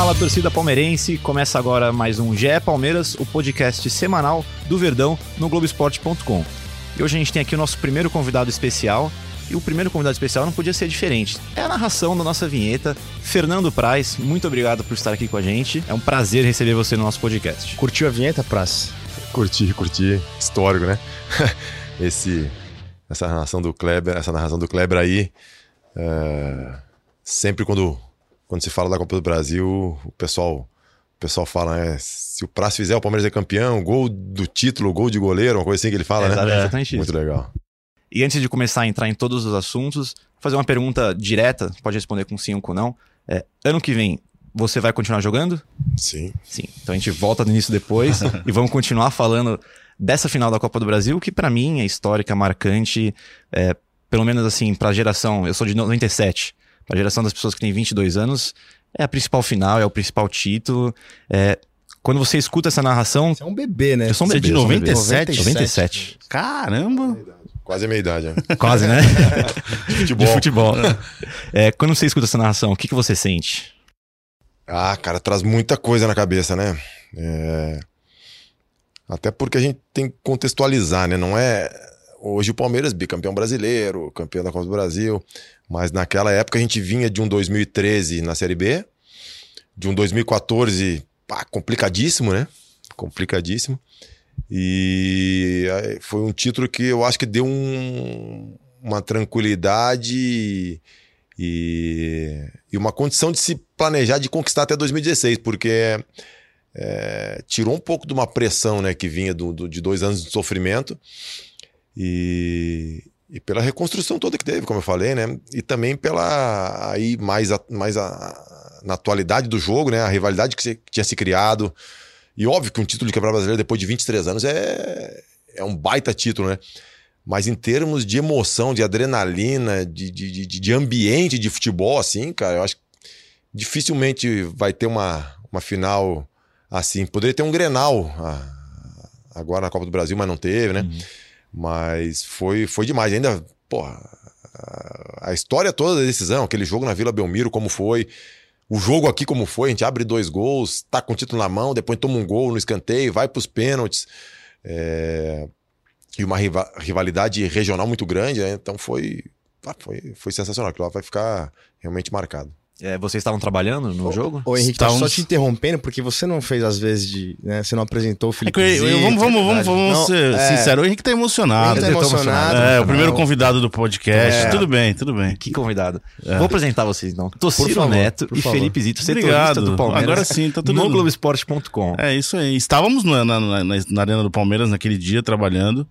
Fala, torcida palmeirense! Começa agora mais um GE Palmeiras, o podcast semanal do Verdão no Globoesporte.com. E hoje a gente tem aqui o nosso primeiro convidado especial. E o primeiro convidado especial não podia ser diferente. É a narração da nossa vinheta. Fernando Praz, muito obrigado por estar aqui com a gente. É um prazer receber você no nosso podcast. Curtiu a vinheta, Praz? Curti, curti. Histórico, né? Esse, essa narração do Kleber, essa narração do Kleber aí. é, sempre quando, quando se fala da Copa do Brasil, o pessoal, o pessoal fala, né? Se o Prazo fizer, o Palmeiras é campeão, gol do título, gol de goleiro, uma coisa assim que ele fala, É, né? exatamente Muito legal. E antes de começar a entrar em todos os assuntos, vou fazer uma pergunta direta, pode responder com sim ou com não. É, ano que vem, você vai continuar jogando? Sim. Sim. Então a gente volta nisso depois e vamos continuar falando dessa final da Copa do Brasil, que pra mim é histórica, marcante, é, pelo menos assim, pra geração, eu sou de 97, pra geração das pessoas que têm 22 anos, é a principal final, é o principal título. É, quando você escuta essa narração, Você é um bebê, né? eu sou um Você é bebê. de eu sou um bebê. 97? 97. Caramba! Quase a meia idade, né? Quase, né? Futebol. De futebol. É, quando você escuta essa narração, o que, que você sente? Ah, cara, traz muita coisa na cabeça, né? É, Até porque a gente tem que contextualizar, né? Não é. Hoje o Palmeiras bicampeão brasileiro, campeão da Copa do Brasil, mas naquela época a gente vinha de um 2013 na Série B, de um 2014 pá, complicadíssimo, né? Complicadíssimo. E aí, foi um título que eu acho que deu um- uma tranquilidade e, e uma condição de se planejar de conquistar até 2016, porque é, tirou um pouco de uma pressão né, que vinha do, do- de dois anos de sofrimento e, e pela reconstrução toda que teve, como eu falei, né? E também pela aí mais, a- mais a- na atualidade do jogo, né? A rivalidade que, se- que tinha se criado. E óbvio que um título de campeonato brasileiro depois de 23 anos é, é um baita título, né? Mas em termos de emoção, de adrenalina, de, de, de, de ambiente de futebol, assim, cara, eu acho que dificilmente vai ter uma, uma final assim. Poderia ter um Grenal ah, agora na Copa do Brasil, mas não teve, né? Mas foi, foi demais. Ainda, porra, a- história toda da decisão, aquele jogo na Vila Belmiro, como foi. O jogo aqui, como foi, a gente abre dois gols, tá com o título na mão, depois toma um gol no escanteio, vai pros pênaltis. É, E uma riva- rivalidade regional muito grande, né? Então foi, ah, foi, foi sensacional. Aquilo lá vai ficar realmente marcado. É, vocês estavam trabalhando no jogo? Ô, Henrique, tá só te interrompendo, porque você não fez, às vezes, de. Né, você não apresentou o É Felipe. que eu- eu- vamos, vamos, vamos, vamos Não, ser é, sinceros. O Henrique tá emocionado. O Henrique tá emocionado. É, o Não. primeiro convidado do podcast. É. Tudo bem, tudo bem. Que convidado. Vou apresentar vocês então. Tociro Neto e favor. Felipe Zito, setorista Obrigado. do Palmeiras. Agora sim, tá tudo- No Globoesporte.com. É isso aí. Estávamos na, na, na- na Arena do Palmeiras naquele dia trabalhando.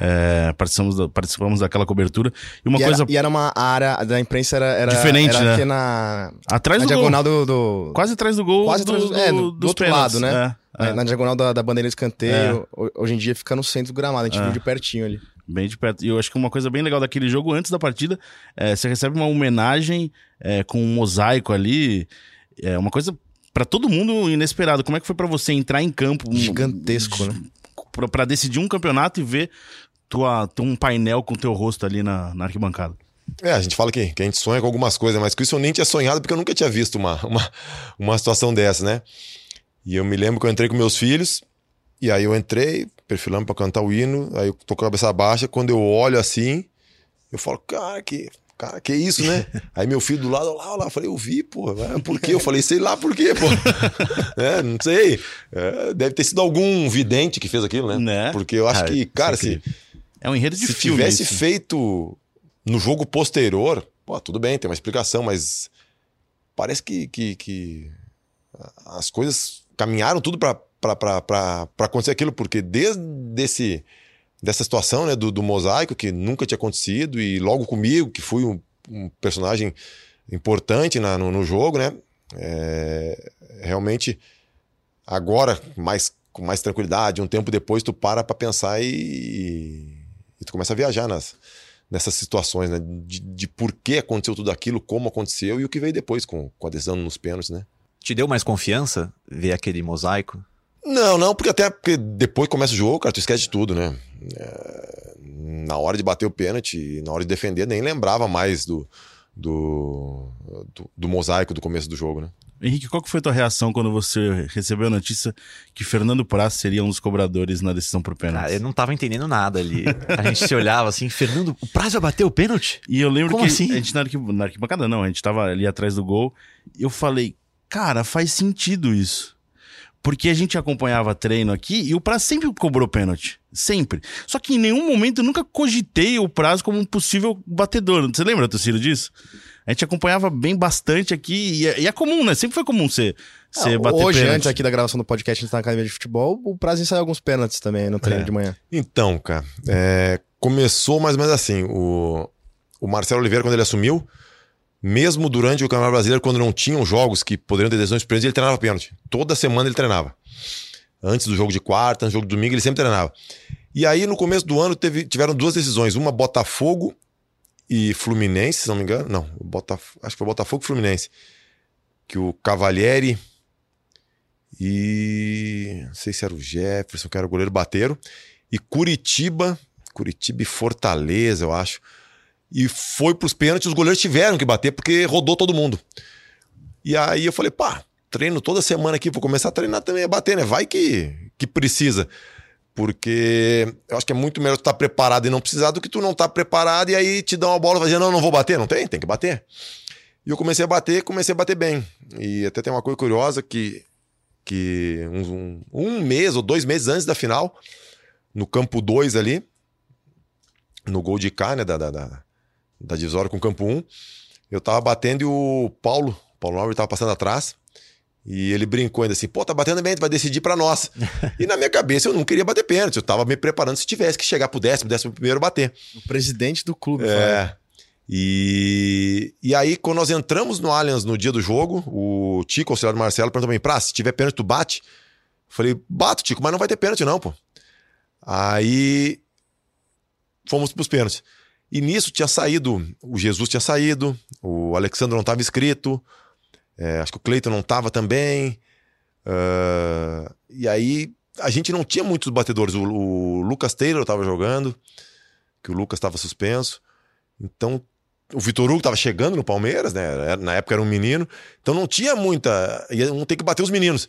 É, participamos, da- participamos daquela cobertura. E uma E, coisa era, e era uma área da imprensa, era. era Diferente, era né? na, atrás na do diagonal gol. do, do- Quase atrás do gol. Quase do, atrás do- é, do- do outro pênaltis. lado, né? É, é. na, na diagonal da, da bandeira de escanteio. Ho- Hoje em dia fica no centro do gramado, a gente É. viu de pertinho ali. Bem de perto. E eu acho que uma coisa bem legal daquele jogo, antes da partida, é, você recebe uma homenagem é, com um mosaico ali. É uma coisa pra todo mundo inesperado. Como é que foi pra você entrar em campo? um- Gigantesco, né? Pra decidir um campeonato e ver tua, um painel com teu rosto ali na, na arquibancada. É, a gente fala que, que a gente sonha com algumas coisas, mas com isso eu nem tinha sonhado porque eu nunca tinha visto uma, uma, uma situação dessa, né? E eu me lembro que eu entrei com meus filhos, e aí eu entrei, perfilando pra cantar o hino, aí eu tô com a cabeça baixa, quando eu olho assim, eu falo, cara, que, cara, que isso, né? aí meu filho do lado, olha lá, olha lá, falei, eu vi, pô, é, por quê? Eu falei, sei lá por quê, pô. é, não sei. É, deve ter sido algum vidente que fez aquilo, né? Né? Porque eu acho Cara, que, cara, é se, É um enredo de se filme. tivesse isso. feito no jogo posterior, pô, tudo bem, tem uma explicação, mas parece que, que, que as coisas caminharam tudo para acontecer aquilo, porque desde esse, dessa situação né, do, do mosaico, que nunca tinha acontecido, e logo comigo, que fui um, um personagem importante na- no, no jogo, né? é, realmente Agora, mais, com mais tranquilidade, um tempo depois, tu para pra pensar e, e tu começa a viajar nas, nessas situações, né? De, de por que aconteceu tudo aquilo, como aconteceu e o que veio depois com, com a decisão nos pênaltis, né? Te deu mais confiança ver aquele mosaico? Não, não, porque até porque depois começa o jogo, cara, tu esquece de tudo, né? É, na hora de bater o pênalti, na hora de defender, nem lembrava mais do, do, do, do mosaico do começo do jogo, né? Henrique, qual que foi a tua reação quando você recebeu a notícia que Fernando Praz seria um dos cobradores na decisão por pênalti? Cara, eu não tava entendendo nada ali. A gente se olhava assim, Fernando, o Praz vai bater o pênalti? E eu lembro Como que assim? a gente na, arqui, na arquibancada não, a gente tava ali atrás do gol. E eu falei, cara, faz sentido isso. Porque a gente acompanhava treino aqui e o Praz sempre cobrou pênalti. Sempre. Só que em nenhum momento eu nunca cogitei o Praz como um possível batedor. Você lembra, Tociro, disso? A gente acompanhava bem bastante aqui e é, e é comum, né? Sempre foi comum você, você Ah, bater Hoje, pênalti. antes aqui da gravação do podcast, a gente tá na academia de futebol, o Prazo ensaiou alguns pênaltis também no treino É. de manhã. Então, cara, é, começou mais ou menos assim. O, o Marcelo Oliveira, quando ele assumiu, mesmo durante o Campeonato Brasileiro, quando não tinham jogos que poderiam ter decisões pênaltis, ele treinava pênalti. Toda semana ele treinava. Antes do jogo de quarta, antes do jogo de domingo, ele sempre treinava. E aí, no começo do ano, teve- tiveram duas decisões. Uma, Botafogo e Fluminense, se não me engano. Não, acho que foi Botafogo e Fluminense. Que o Cavalieri e... Não sei se era o Jefferson, que era o goleiro, bateram e Curitiba, Curitiba e Fortaleza, eu acho. E foi pros pênaltis, os goleiros tiveram que bater porque rodou todo mundo. E aí eu falei, pá, treino toda semana aqui, vou começar a treinar também a bater, né? Vai que, que precisa. Porque eu acho que é muito melhor tu estar preparado e não precisar do que tu não estar preparado e aí te dá uma bola e dizer, não, não vou bater. Não tem, tem que bater. E eu comecei a bater, comecei a bater bem. E até tem uma coisa curiosa que, que um, um, um mês ou dois meses antes da final, no campo 2 ali, no gol de cá, né, da, da, da, da divisória com o campo 1, um, eu tava batendo e o Paulo, Paulo Nobre tava passando atrás, e ele brincou ainda assim, pô, tá batendo bem, tu vai decidir pra nós. e na minha cabeça eu não queria bater pênalti, eu tava me preparando se tivesse que chegar pro décimo, décimo primeiro bater. O presidente do clube. É. E, e aí, quando nós entramos no Allianz no dia do jogo, o Tico, auxiliar do Marcelo, perguntou pra mim, Pra, se tiver pênalti, tu bate? Eu falei, bato, Tico, mas não vai ter pênalti não, pô. Aí fomos pros pênaltis. E nisso tinha saído, o Jesus tinha saído, o Alexandre não estava inscrito, é, acho que o Cleiton não estava também. ah, e aí a gente não tinha muitos batedores. O, o Lucas Taylor estava jogando, que o Lucas estava suspenso. Então o Vitor Hugo estava chegando no Palmeiras, né? Na época era um menino. Então não tinha muita. Iam ter que bater os meninos.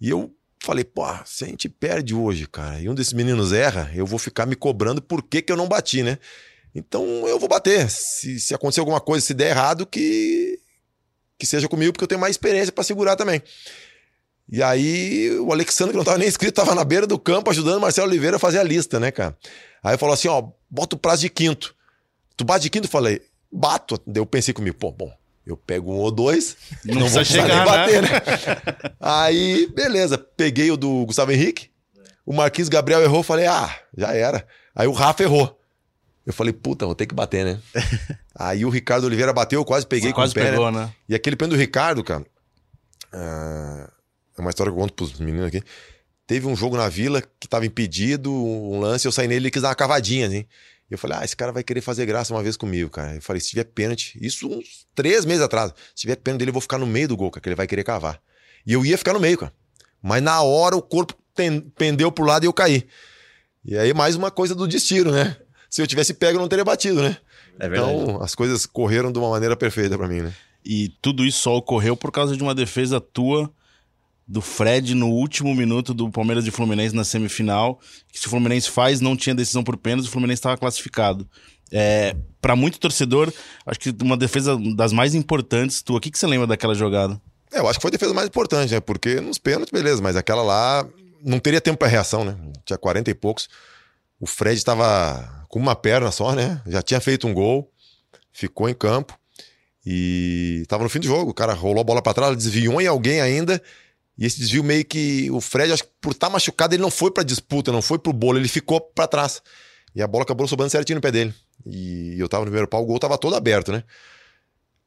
E eu falei, pô, se a gente perde hoje, cara, e um desses meninos erra, eu vou ficar me cobrando por que, que eu não bati, né? Então eu vou bater. Se, se acontecer alguma coisa, se der errado, que, que seja comigo, porque eu tenho mais experiência para segurar também. E aí o Alexandre, que não tava nem inscrito, tava na beira do campo ajudando o Marcelo Oliveira a fazer a lista, né, cara? Aí falou assim: ó, bota o prazo de quinto. Tu bate de quinto? Eu falei, bato. Daí eu pensei comigo, pô, bom, eu pego um ou dois, Não não, vou chegar, nem bater, né? Aí, beleza, peguei o do Gustavo Henrique, o Marquinhos Gabriel errou, falei, ah, já era. Aí o Rafa errou. Eu falei, puta, vou ter que bater, né? Aí o Ricardo Oliveira bateu, eu quase peguei Você com quase o pé, né? pegou, né? E aquele pênalti do Ricardo, cara, ah, é uma história que eu conto pros meninos aqui. Teve um jogo na Vila que tava impedido, um lance, eu saí nele e ele quis dar uma cavadinha, assim. E eu falei, ah, esse cara vai querer fazer graça uma vez comigo, cara. Eu falei, se tiver pênalti, isso uns três meses atrás, se tiver pênalti dele, eu vou ficar no meio do gol, cara, que ele vai querer cavar. E eu ia ficar no meio, cara. Mas na hora o corpo pendeu pro lado e eu caí. E aí mais uma coisa do destino, né? Se eu tivesse pego, eu não teria batido, né? É verdade. Então, as coisas correram de uma maneira perfeita pra mim, né? E tudo isso só ocorreu por causa de uma defesa tua do Fred no último minuto do Palmeiras e Fluminense na semifinal. Que se o Fluminense faz, não tinha decisão por pênalti, o Fluminense estava classificado. É, para muito torcedor, acho que uma defesa das mais importantes tua. O que, que você lembra daquela jogada? É, eu acho que foi a defesa mais importante, né? Porque nos pênaltis, beleza, mas aquela lá não teria tempo pra reação, né? Tinha 40 e poucos. O Fred estava com uma perna só, né? Já tinha feito um gol, ficou em campo e tava no fim do jogo. O cara rolou a bola pra trás, desviou em alguém ainda. E esse desvio meio que o Fred, acho que por estar machucado, ele não foi pra disputa, não foi pro bolo, ele ficou pra trás. E a bola acabou sobrando certinho no pé dele. E eu tava no primeiro pau, o gol tava todo aberto, né?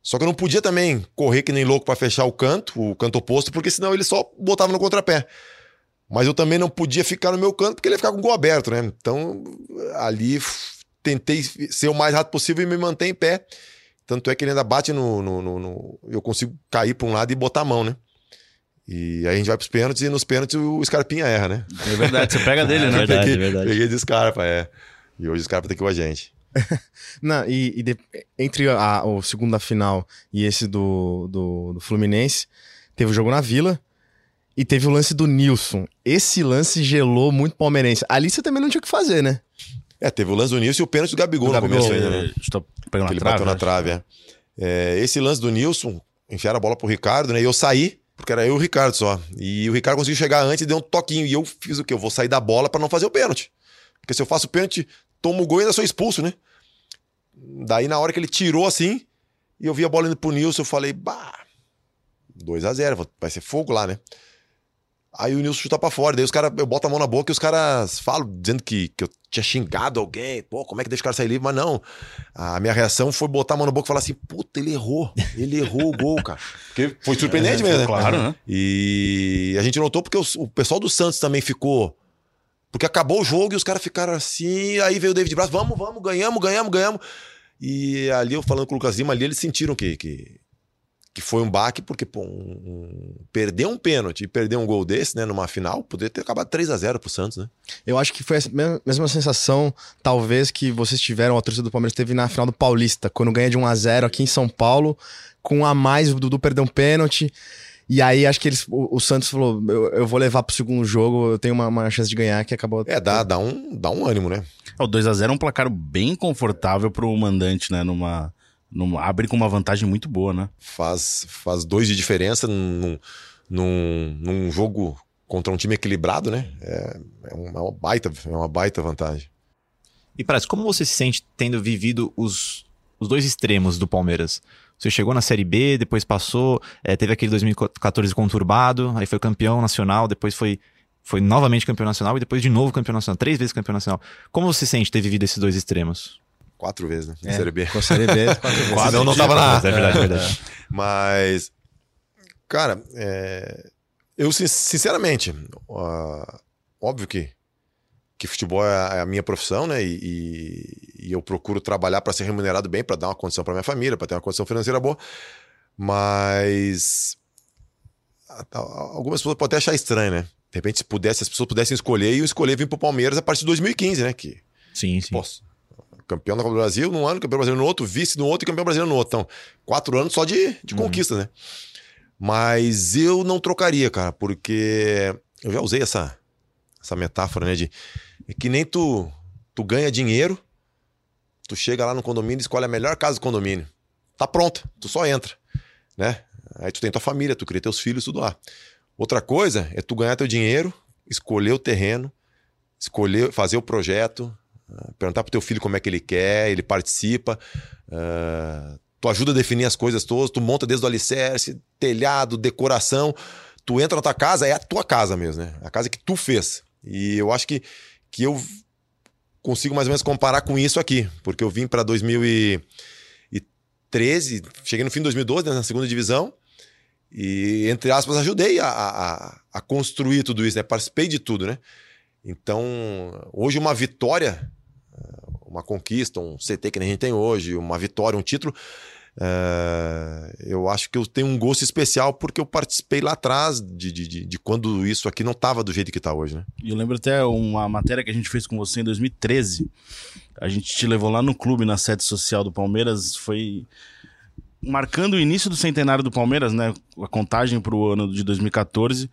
Só que eu não podia também correr que nem louco para fechar o canto, o canto oposto, porque senão ele só botava no contrapé. Mas eu também não podia ficar no meu canto porque ele ia ficar com o gol aberto, né? Então, ali tentei ser o mais rápido possível e me manter em pé. Tanto é que ele ainda bate no. no, no, no eu consigo cair para um lado e botar a mão, né? E aí a gente vai pros pênaltis e nos pênaltis o Scarpinha erra, né? É verdade, você pega dele, É né? verdade, peguei, é verdade. Peguei de Scarpa, é. E hoje o Scarpa tá aqui com a gente. Não, e, e de- entre a, o segundo da final e esse do, do, do Fluminense, teve o jogo na Vila e teve o lance do Nilson. Esse lance gelou muito o palmeirense. Ali você também não tinha o que fazer, né? É, teve o lance do Nilson e o pênalti do Gabigol Do no Gabigol. começo ainda, né? Estou pegando ele trave. bateu na acho. trave, é. É, Esse lance do Nilson, enfiaram a bola pro Ricardo, né? E eu saí, porque era eu e o Ricardo só. E o Ricardo conseguiu chegar antes e deu um toquinho. E eu fiz o quê? Eu vou sair da bola pra não fazer o pênalti. Porque se eu faço o pênalti, tomo o gol e ainda sou expulso, né? Daí, na hora que ele tirou assim, e eu vi a bola indo pro Nilson, eu falei, bah, 2 a 0 vai ser fogo lá, né? Aí o Nilson chuta pra fora, daí os caras, eu boto a mão na boca e os caras falam, dizendo que, que eu tinha xingado alguém, pô, como é que deixa o cara sair livre? Mas não, a minha reação foi botar a mão na boca e falar assim, puta, ele errou, ele errou o gol, cara. Porque foi surpreendente mesmo, né? Claro, né? E a gente notou porque os- o pessoal do Santos também ficou. Porque acabou o jogo e os caras ficaram assim. Aí veio o David Braz, vamos, vamos, ganhamos, ganhamos, ganhamos. E ali eu falando com o Lucas Lima, ali eles sentiram que, que, que foi um baque, porque, pô, um, um- perder um pênalti e perder um gol desse, né, numa final, poderia ter acabado 3 a 0 pro Santos, né? Eu acho que foi a mesma, mesma sensação, talvez, que vocês tiveram, a torcida do Palmeiras teve na final do Paulista, quando ganha de 1 a 0 aqui em São Paulo, com um a mais, o Dudu perdeu um pênalti. E aí acho que eles, o, o Santos falou: eu, eu vou levar pro segundo jogo, eu tenho uma, uma chance de ganhar, que acabou. É, dá, dá, um, dá um ânimo, né? O 2x0 é um placar bem confortável pro mandante, né? Numa, numa, abre com uma vantagem muito boa, né? Faz, faz dois de diferença num, num, num jogo contra um time equilibrado, né? É, é uma, é uma baita, é uma baita vantagem. E Praz, como você se sente tendo vivido os, os dois extremos do Palmeiras? Você chegou na Série B, depois passou, eh, teve aquele 2014 conturbado, aí foi campeão nacional, depois foi, foi novamente campeão nacional e depois de novo campeão nacional, três vezes campeão nacional. Como você se sente ter vivido esses dois extremos? Quatro vezes, né? Na É, Série B. Com a Série B, quatro vezes. Senão não tava na. É verdade, é verdade. Mas, cara, é, eu sin- sinceramente, ó, óbvio que, que futebol é a- é a minha profissão, né? E, e- e eu procuro trabalhar para ser remunerado bem, para dar uma condição para minha família, para ter uma condição financeira boa. Mas algumas pessoas podem até achar estranho, né? De repente, se pudesse, as pessoas pudessem escolher, e eu escolher vir pro Palmeiras a partir de 2015, né? Que Sim, sim. Posso. Campeão da Copa do Brasil num ano, campeão brasileiro no outro, vice no outro e campeão brasileiro no outro. Então, quatro anos só de, de conquistas, né? Mas eu não trocaria, cara, porque eu já usei essa, essa metáfora, né? De é que nem tu, tu ganha dinheiro, tu chega lá no condomínio e escolhe a melhor casa do condomínio. Tá pronta, tu só entra, né? Aí tu tem tua família, tu cria teus filhos, tudo lá. Outra coisa é tu ganhar teu dinheiro, escolher o terreno, escolher, fazer o projeto, ah, perguntar pro teu filho como é que ele quer, ele participa, ah, tu ajuda a definir as coisas todas, tu monta desde o alicerce, telhado, decoração, tu entra na tua casa, é a tua casa mesmo, né? A casa que tu fez. E eu acho que, que eu consigo mais ou menos comparar com isso aqui, porque eu vim para 2013, cheguei no fim de 2012, né, na segunda divisão, e, entre aspas, ajudei a, a, a construir tudo isso, né? Participei de tudo, né? Então, hoje uma vitória, uma conquista, um CT que nem a gente tem hoje, uma vitória, um título, eh, eu acho que eu tenho um gosto especial porque eu participei lá atrás de, de, de- de quando isso aqui não estava do jeito que está hoje, né? E eu lembro até uma matéria que a gente fez com você em 2013. A gente te levou lá no clube, na sede social do Palmeiras. Foi marcando o início do centenário do Palmeiras, né? A contagem para o ano de 2014.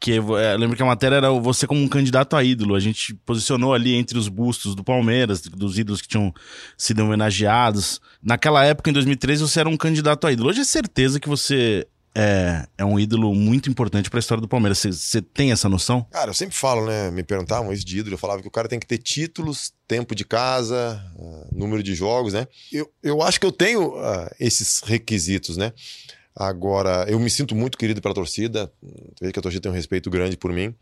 Que é, eu lembro que a matéria era você como um candidato a ídolo. A gente posicionou ali entre os bustos do Palmeiras, dos ídolos que tinham sido homenageados. Naquela época, em 2013, você era um candidato a ídolo. Hoje é certeza que você é, é um ídolo muito importante para a história do Palmeiras. Você- tem essa noção? Cara, eu sempre falo, né? Me perguntavam isso de ídolo, eu falava que o cara tem que ter títulos, tempo de casa, ah, número de jogos, né? Eu, eu acho que eu tenho ah, esses requisitos, né? Agora, eu me sinto muito querido pela torcida, vejo que a torcida tem um respeito grande por mim.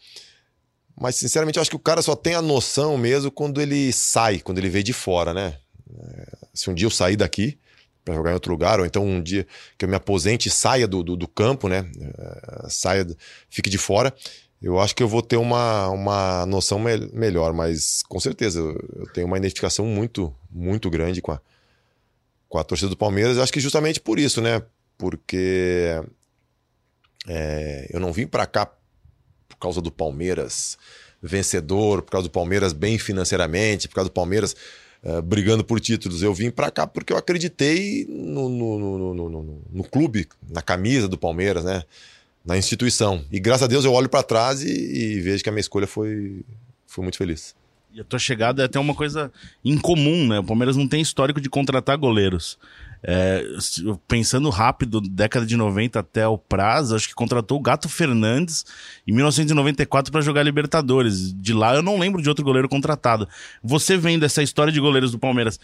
Mas, sinceramente, eu acho que o cara só tem a noção mesmo quando ele sai, quando ele vê de fora, né? Eh, Se um dia eu sair daqui, para jogar em outro lugar, ou então um dia que eu me aposente e saia do, do, do campo, né? Uh, saia, fique de fora. Eu acho que eu vou ter uma, uma noção me melhor, mas com certeza eu, eu tenho uma identificação muito, muito grande com a, com a torcida do Palmeiras. Eu acho que justamente por isso, né? Porque é, eu não vim para cá por causa do Palmeiras vencedor, por causa do Palmeiras bem financeiramente, por causa do Palmeiras uh, brigando por títulos. Eu vim para cá porque eu acreditei no, no, no, no, no clube, na camisa do Palmeiras, né? Na instituição. E graças a Deus eu olho para trás e, e vejo que a minha escolha foi, foi muito feliz. E a tua chegada é até uma coisa incomum, né? O Palmeiras não tem histórico de contratar goleiros. É, pensando rápido, década de 90 até o prazo, acho que contratou o Gato Fernandes em 1994 para jogar Libertadores. De lá eu não lembro de outro goleiro contratado. Você vendo essa história de goleiros do Palmeiras,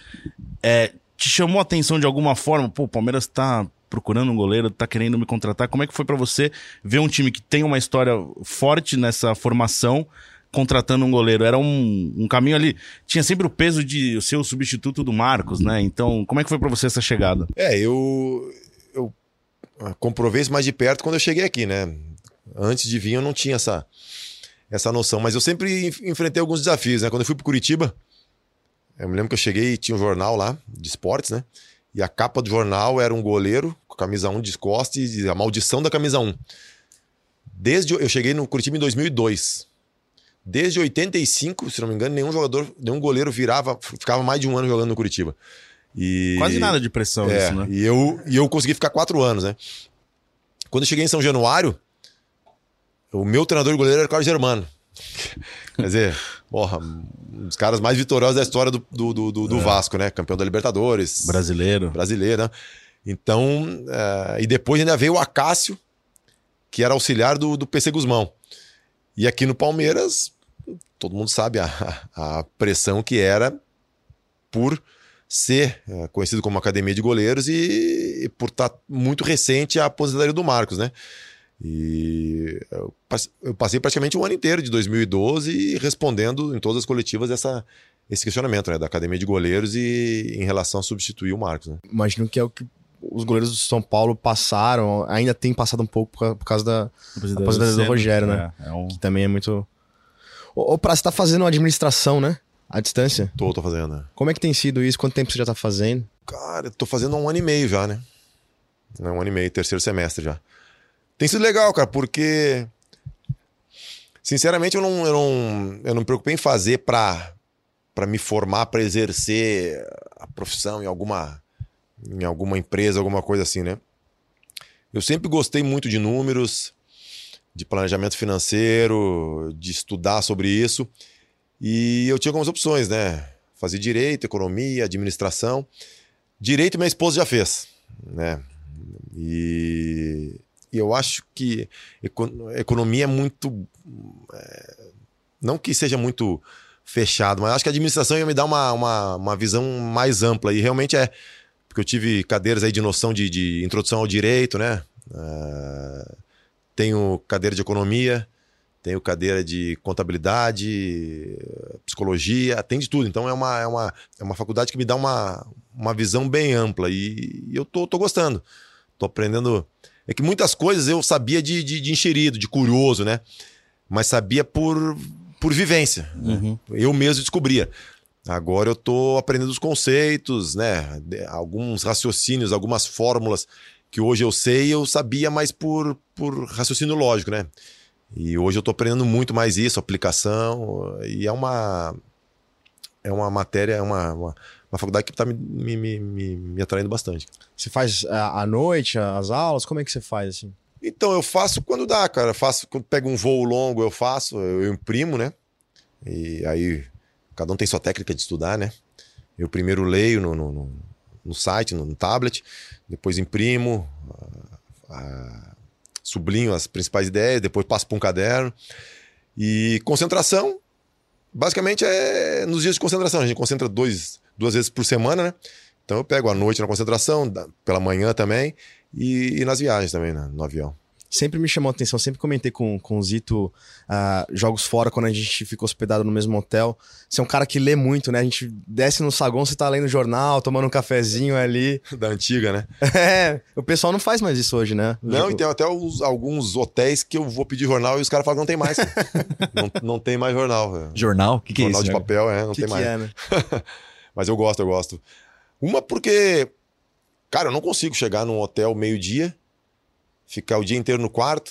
é, te chamou a atenção de alguma forma? Pô, o Palmeiras tá procurando um goleiro, tá querendo me contratar. Como é que foi para você ver um time que tem uma história forte nessa formação? Contratando um goleiro. Era um, um caminho ali. Tinha sempre o peso de ser o substituto do Marcos, né? Então, como é que foi para você essa chegada? É, eu, eu comprovei isso mais de perto quando eu cheguei aqui, né? Antes de vir eu não tinha essa, essa noção, mas eu sempre enfrentei alguns desafios, né? Quando eu fui para Curitiba, eu me lembro que eu cheguei e tinha um jornal lá de esportes, né? E a capa do jornal era um goleiro com camisa 1 de costas e a maldição da camisa 1. Desde eu cheguei no Curitiba em 2002. Desde 85, se não me engano, nenhum jogador, nenhum goleiro virava, ficava mais de um ano jogando no Curitiba. E, Quase nada de pressão é, isso, né? E eu, e eu consegui ficar quatro anos, né? Quando eu cheguei em São Januário, o meu treinador de goleiro era o Carlos Germano. Quer dizer, porra, um dos caras mais vitoriosos da história do, do, do, do é. Vasco, né? Campeão da Libertadores. Brasileiro. Brasileiro, né? Então, uh, e depois ainda veio o Acácio, que era auxiliar do, do PC Guzmão. E aqui no Palmeiras, todo mundo sabe a, a pressão que era por ser é, conhecido como Academia de Goleiros e, e por estar tá muito recente a aposentadoria do Marcos, né? E eu passei praticamente um ano inteiro de 2012 respondendo em todas as coletivas essa, esse questionamento né, da Academia de Goleiros e em relação a substituir o Marcos. Né? Imagino que é o que os goleiros do São Paulo passaram, ainda tem passado um pouco por causa da aposentadoria do Rogério, né? É, é um... Que também é muito Ô, pra você tá fazendo uma administração, né? À distância? Tô, tô fazendo. Né? Como é que tem sido isso? Quanto tempo você já tá fazendo? Cara, eu tô fazendo há um ano e meio já, né? É um ano e meio, terceiro semestre já. Tem sido legal, cara, porque. Sinceramente, eu não, eu não, eu não me preocupei em fazer pra, pra me formar, pra exercer a profissão em alguma, em alguma empresa, alguma coisa assim, né? Eu sempre gostei muito de números, de planejamento financeiro, de estudar sobre isso. E eu tinha algumas opções, né? Fazer direito, economia, administração. Direito minha esposa já fez, né? E, eu acho que economia é muito. É, não que seja muito fechado, mas acho que a administração ia me dar uma, uma, uma visão mais ampla. E realmente é. Porque eu tive cadeiras aí de noção de, de introdução ao direito, né? Uh, tenho cadeira de economia, tenho cadeira de contabilidade, psicologia, tem de tudo. Então é uma, é uma, é uma faculdade que me dá uma, uma visão bem ampla e, eu tô, tô gostando. Tô aprendendo. É que muitas coisas eu sabia de, de, de enxerido, de curioso, né? Mas sabia por, por vivência. Uhum. Eu mesmo descobria. Agora eu tô aprendendo os conceitos, né? Alguns raciocínios, algumas fórmulas que hoje eu sei, eu sabia mais por, por raciocínio lógico, né? E hoje eu estou aprendendo muito mais isso, aplicação, e é uma é uma matéria, é uma, uma, uma faculdade que está me, me, me, me, atraindo bastante. Você faz é, à noite as aulas? Como é que você faz assim? Então, eu faço quando dá, cara. Eu faço quando pego um voo longo, eu faço, eu, eu imprimo, né? E aí cada um tem sua técnica de estudar, né? Eu primeiro leio no, no, no, no site, no, no tablet, depois imprimo, uh, uh, sublinho as principais ideias, depois passo para um caderno. E concentração, basicamente é nos dias de concentração. A gente concentra dois, duas vezes por semana, né? Então eu pego à noite na concentração, pela manhã também, e, e nas viagens também, né? no avião. Sempre me chamou a atenção, sempre comentei com, com o Zito ah, jogos fora quando a gente fica hospedado no mesmo hotel. Você é um cara que lê muito, né? A gente desce no saguão, você tá lendo jornal, tomando um cafezinho ali. Da antiga, né? É, o pessoal não faz mais isso hoje, né? Não, Tipo, e tem até os- alguns hotéis que eu vou pedir jornal e os caras falam que não tem mais. não, não tem mais jornal. velho. Jornal? O que, que é jornal isso? de né? papel, é, não que tem que mais. é, né? Mas eu gosto, eu gosto. Uma porque, cara, eu não consigo chegar num hotel meio-dia, ficar o dia inteiro no quarto,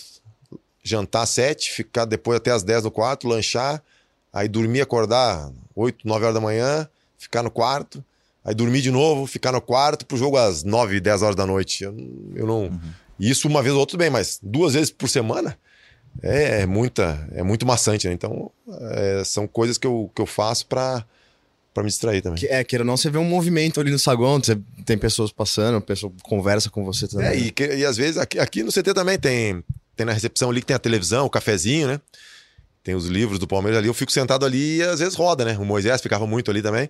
jantar às sete, ficar depois até às dez no quarto, lanchar, aí dormir, acordar oito, nove horas da manhã, ficar no quarto, aí dormir de novo, ficar no quarto pro jogo às nove, dez horas da noite. Eu, eu não. Isso uma vez ou outra, bem, mas duas vezes por semana é, é muita, é muito maçante, né? Então, é, são coisas que eu, que eu faço pra pra me distrair também. Que- É, queira ou não, você vê um movimento ali no saguão, você tem pessoas passando, a pessoa conversa com você também. É, e, e às vezes aqui, aqui no CT também tem, tem na recepção ali que tem a televisão, o cafezinho, né? Tem os livros do Palmeiras ali. Eu fico sentado ali e às vezes roda, né? O Moisés ficava muito ali também.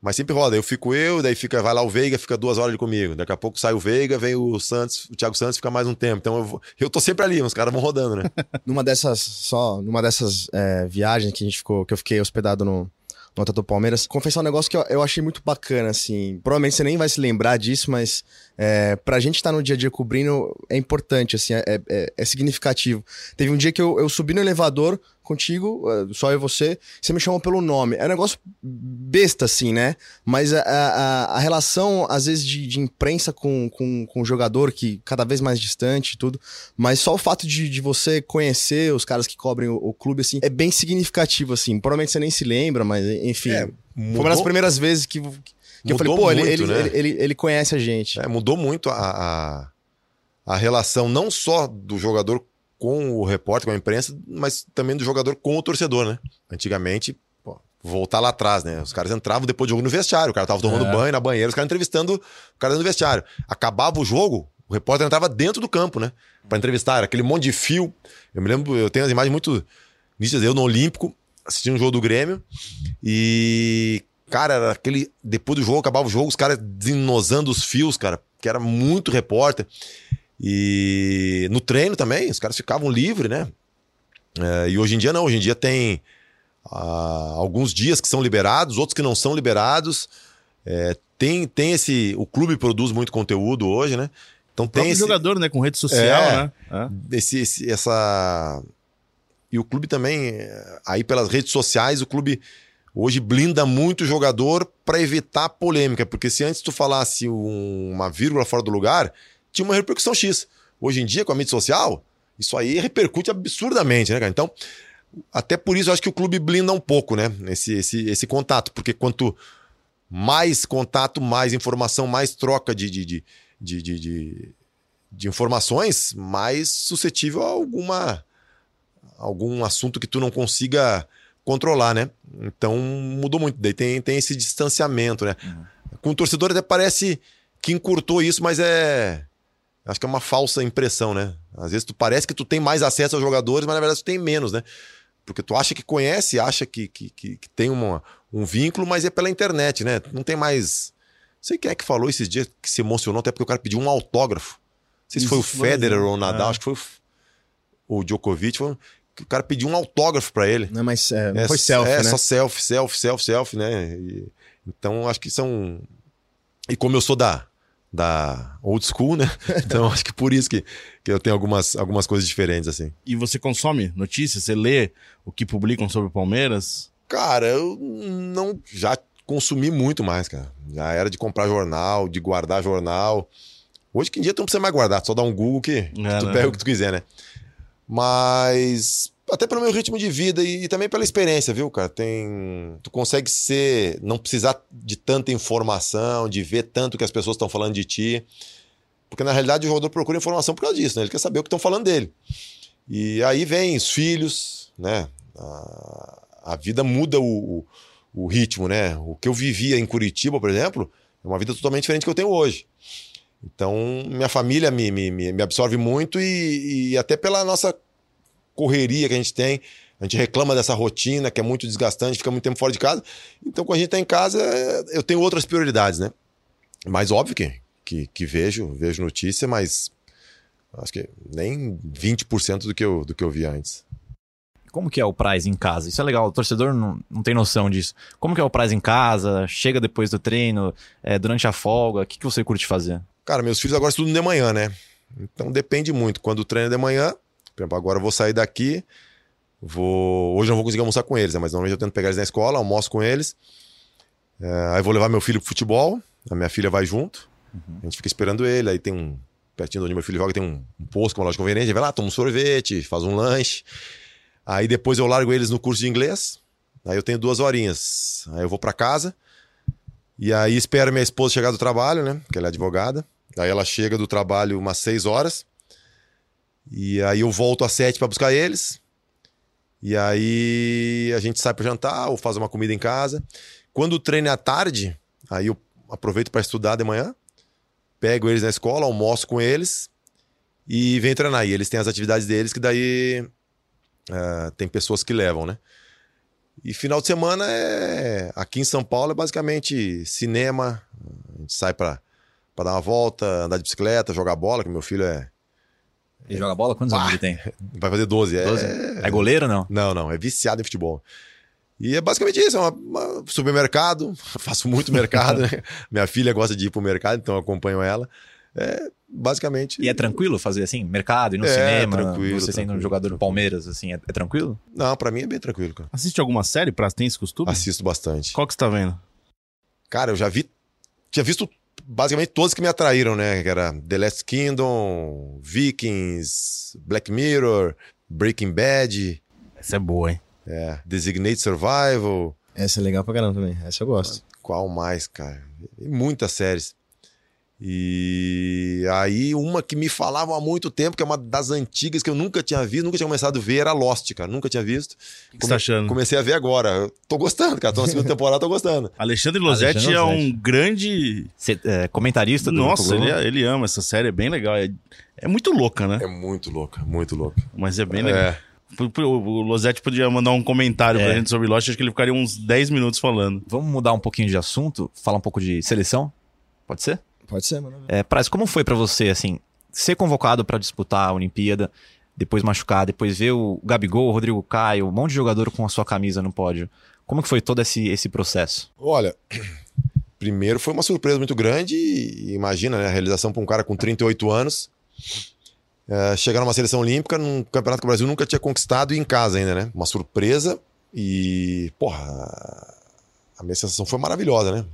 Mas sempre roda. Eu fico eu, daí fica, vai lá o Veiga, fica duas horas ali comigo. Daqui a pouco sai o Veiga, vem o Santos, o Thiago Santos fica mais um tempo. Então eu, vou- eu tô sempre ali, os caras vão rodando, né? Numa dessas, só, numa dessas é, viagens que a gente ficou, que eu fiquei hospedado no, no Hotel do Palmeiras, confessar um negócio que eu, eu achei muito bacana, assim. Provavelmente você nem vai se lembrar disso, mas é, pra gente estar no dia a dia cobrindo é importante, assim, é, é- é significativo. Teve um dia que eu, eu subi no elevador contigo, é, só eu e você, você me chamou pelo nome. É um negócio besta, assim, né? Mas a, a, a relação, às vezes, de, de imprensa com, com, com o jogador, que cada vez mais distante e tudo, mas só o fato de, de você conhecer os caras que cobrem o, o clube, assim, é bem significativo, assim. Provavelmente você nem se lembra, mas enfim. É, foi uma das primeiras vezes que, que eu falei, pô, ele, muito, ele, né? ele, ele, ele conhece a gente. É, mudou muito a, a, a relação, não só do jogador com o repórter, com a imprensa, mas também do jogador com o torcedor, né? Antigamente, pô, voltar lá atrás, né? Os caras entravam depois do jogo no vestiário, o cara tava tomando É. banho na banheira, os caras entrevistando o cara no vestiário. Acabava o jogo, o repórter entrava dentro do campo, né? Pra entrevistar, aquele monte de fio. Eu me lembro, eu tenho as imagens muito nítidas, eu no Olímpico, assistindo um jogo do Grêmio, e, cara, era aquele. Depois do jogo, acabava o jogo, os caras desenosando os fios, cara, que era muito repórter. E no treino também, os caras ficavam livres, né? É, e hoje em dia não, hoje em dia tem ah, alguns dias que são liberados, outros que não são liberados. É, tem, tem esse. O clube produz muito conteúdo hoje, né? Então tem esse, jogador, né? Com rede social, É. né? É. esse, esse- essa. E o clube também, eh, aí pelas redes sociais, o clube hoje blinda muito o jogador para evitar polêmica, porque se antes tu falasse um- uma vírgula fora do lugar, tinha uma repercussão X. Hoje em dia, com a mídia social, isso aí repercute absurdamente, né, cara? Então, até por isso eu acho que o clube blinda um pouco, né? Esse, esse, esse contato, porque quanto mais contato, mais informação, mais troca de, de, de, de, de, de- informações, mais suscetível a alguma algum assunto que tu não consiga controlar, né? Então mudou muito. Daí tem, tem esse distanciamento, né? Com o torcedor até parece que encurtou isso, mas é. Acho que é uma falsa impressão, né? Às vezes tu parece que tu tem mais acesso aos jogadores, mas na verdade tu tem menos, né? Porque tu acha que conhece, acha que, que, que, que tem uma, um vínculo, mas é pela internet, né? Não tem mais. Não sei quem é que falou esses dias que se emocionou, até porque o cara pediu um autógrafo. Não sei se foi o Federer ou o Nadal, É. acho que foi o, o Djokovic. Foi, o cara pediu um autógrafo pra ele. Não, mas é, É, foi selfie, é, né? só selfie, selfie, selfie, selfie, né? E- então acho que são. E como eu sou da, da old school, né? Então acho que por isso que, que eu tenho algumas, algumas coisas diferentes, assim. E você consome notícias? Você lê o que publicam sobre o Palmeiras? Cara, eu não. Já consumi muito mais, cara. Já era de comprar jornal, de guardar jornal. Hoje que em dia tu não precisa mais guardar, só dá um Google que, que É, tu né? pega o que tu quiser, né? Mas até pelo meu ritmo de vida e, e também pela experiência, viu, cara? Tem. Tu consegue ser. não precisar de tanta informação, de ver tanto que as pessoas estão falando de ti. Porque na realidade o jogador procura informação por causa disso, né? Ele quer saber o que estão falando dele. E aí vem os filhos, né? A, a vida muda o, o, o ritmo, né? O que eu vivia em Curitiba, por exemplo, é uma vida totalmente diferente que eu tenho hoje. Então, minha família me, me, me me absorve muito e, e até pela nossa correria que a gente tem. A gente reclama dessa rotina que é muito desgastante, fica muito tempo fora de casa. Então, quando a gente está em casa, eu tenho outras prioridades, né? Mas óbvio que, que, que vejo, vejo notícia, mas Acho que nem 20% do que eu, do que eu vi antes. Como que é o Price em casa? Isso é legal, o torcedor não, não tem noção disso. Como que é o Price em casa? Chega depois do treino, é, durante a folga? O que, que você curte fazer? Cara, meus filhos agora estudam de manhã, né? Então depende muito. Quando o treino é de manhã, por exemplo, agora eu vou sair daqui, vou. Hoje eu não vou conseguir almoçar com eles, né? mas normalmente eu tento pegar eles na escola, almoço com eles. É, aí vou levar meu filho pro futebol, a minha filha vai junto. Uhum. A gente fica esperando ele, aí tem um. Pertinho de onde meu filho joga, tem um, um posto com uma loja conveniente, vai lá, toma um sorvete, faz um lanche. Aí depois eu largo eles no curso de inglês. Aí eu tenho duas horinhas. Aí eu vou para casa. E aí espero minha esposa chegar do trabalho, né? Que ela é advogada. Aí ela chega do trabalho umas seis horas. E aí eu volto às sete para buscar eles. E aí a gente sai para jantar ou faz uma comida em casa. Quando o treino é à tarde, aí eu aproveito para estudar de manhã. Pego eles na escola, almoço com eles e venho treinar. E eles têm as atividades deles que daí Uh, tem pessoas que levam, né? E final de semana é. Aqui em São Paulo é basicamente cinema. A gente sai pra dar uma volta, andar de bicicleta, jogar bola, que meu filho é. Ele joga bola? Quantos anos ele tem? Vai fazer 12. 12? É... é goleiro ou não? Não, não. É viciado em futebol. E é basicamente isso, é uma, uma supermercado, faço muito mercado, né? Minha filha gosta de ir pro mercado, então eu acompanho ela. É, basicamente. E é tranquilo fazer assim, mercado e no é, cinema? Tranquilo, você sendo um jogador do Palmeiras, assim, é, é tranquilo? Não, para mim é bem tranquilo, cara. Assiste alguma série pra ter esse costume? Assisto bastante. Qual que você tá vendo? Cara, eu já vi. Tinha visto basicamente todos que me atraíram, né? Que era The Last Kingdom, Vikings, Black Mirror, Breaking Bad. Essa é boa, hein? É, Designate Survival. Essa é legal pra caramba também. Essa eu gosto. Qual mais, cara? E muitas séries. E aí, uma que me falavam há muito tempo, que é uma das antigas que eu nunca tinha visto, nunca tinha começado a ver, era Lost, cara. Nunca tinha visto. O que, que você tá achando? Comecei a ver agora. Eu tô gostando, cara. Tô na segunda temporada, tô gostando. Alexandre Losetti é um grande. Cê, é, comentarista do Nossa, ele, é, ele, ama essa série, é bem legal. É, é, muito louca, né? É muito louca, muito louca. Mas é bem legal. É. O Losetti podia mandar um comentário é. pra gente sobre Lost, acho que ele ficaria uns 10 minutos falando. Vamos mudar um pouquinho de assunto, falar um pouco de seleção? Pode ser? Pode ser, mano. É, Praz, como foi para você, assim, ser convocado para disputar a Olimpíada, depois machucar, depois ver o Gabigol, o Rodrigo Caio, um monte de jogador com a sua camisa no pódio? Como que foi todo esse, esse processo? Olha, primeiro foi uma surpresa muito grande imagina, né, a realização para um cara com 38 anos, é, chegar numa seleção olímpica num campeonato que o Brasil nunca tinha conquistado e em casa ainda, né? Uma surpresa e, porra, a minha sensação foi maravilhosa, né?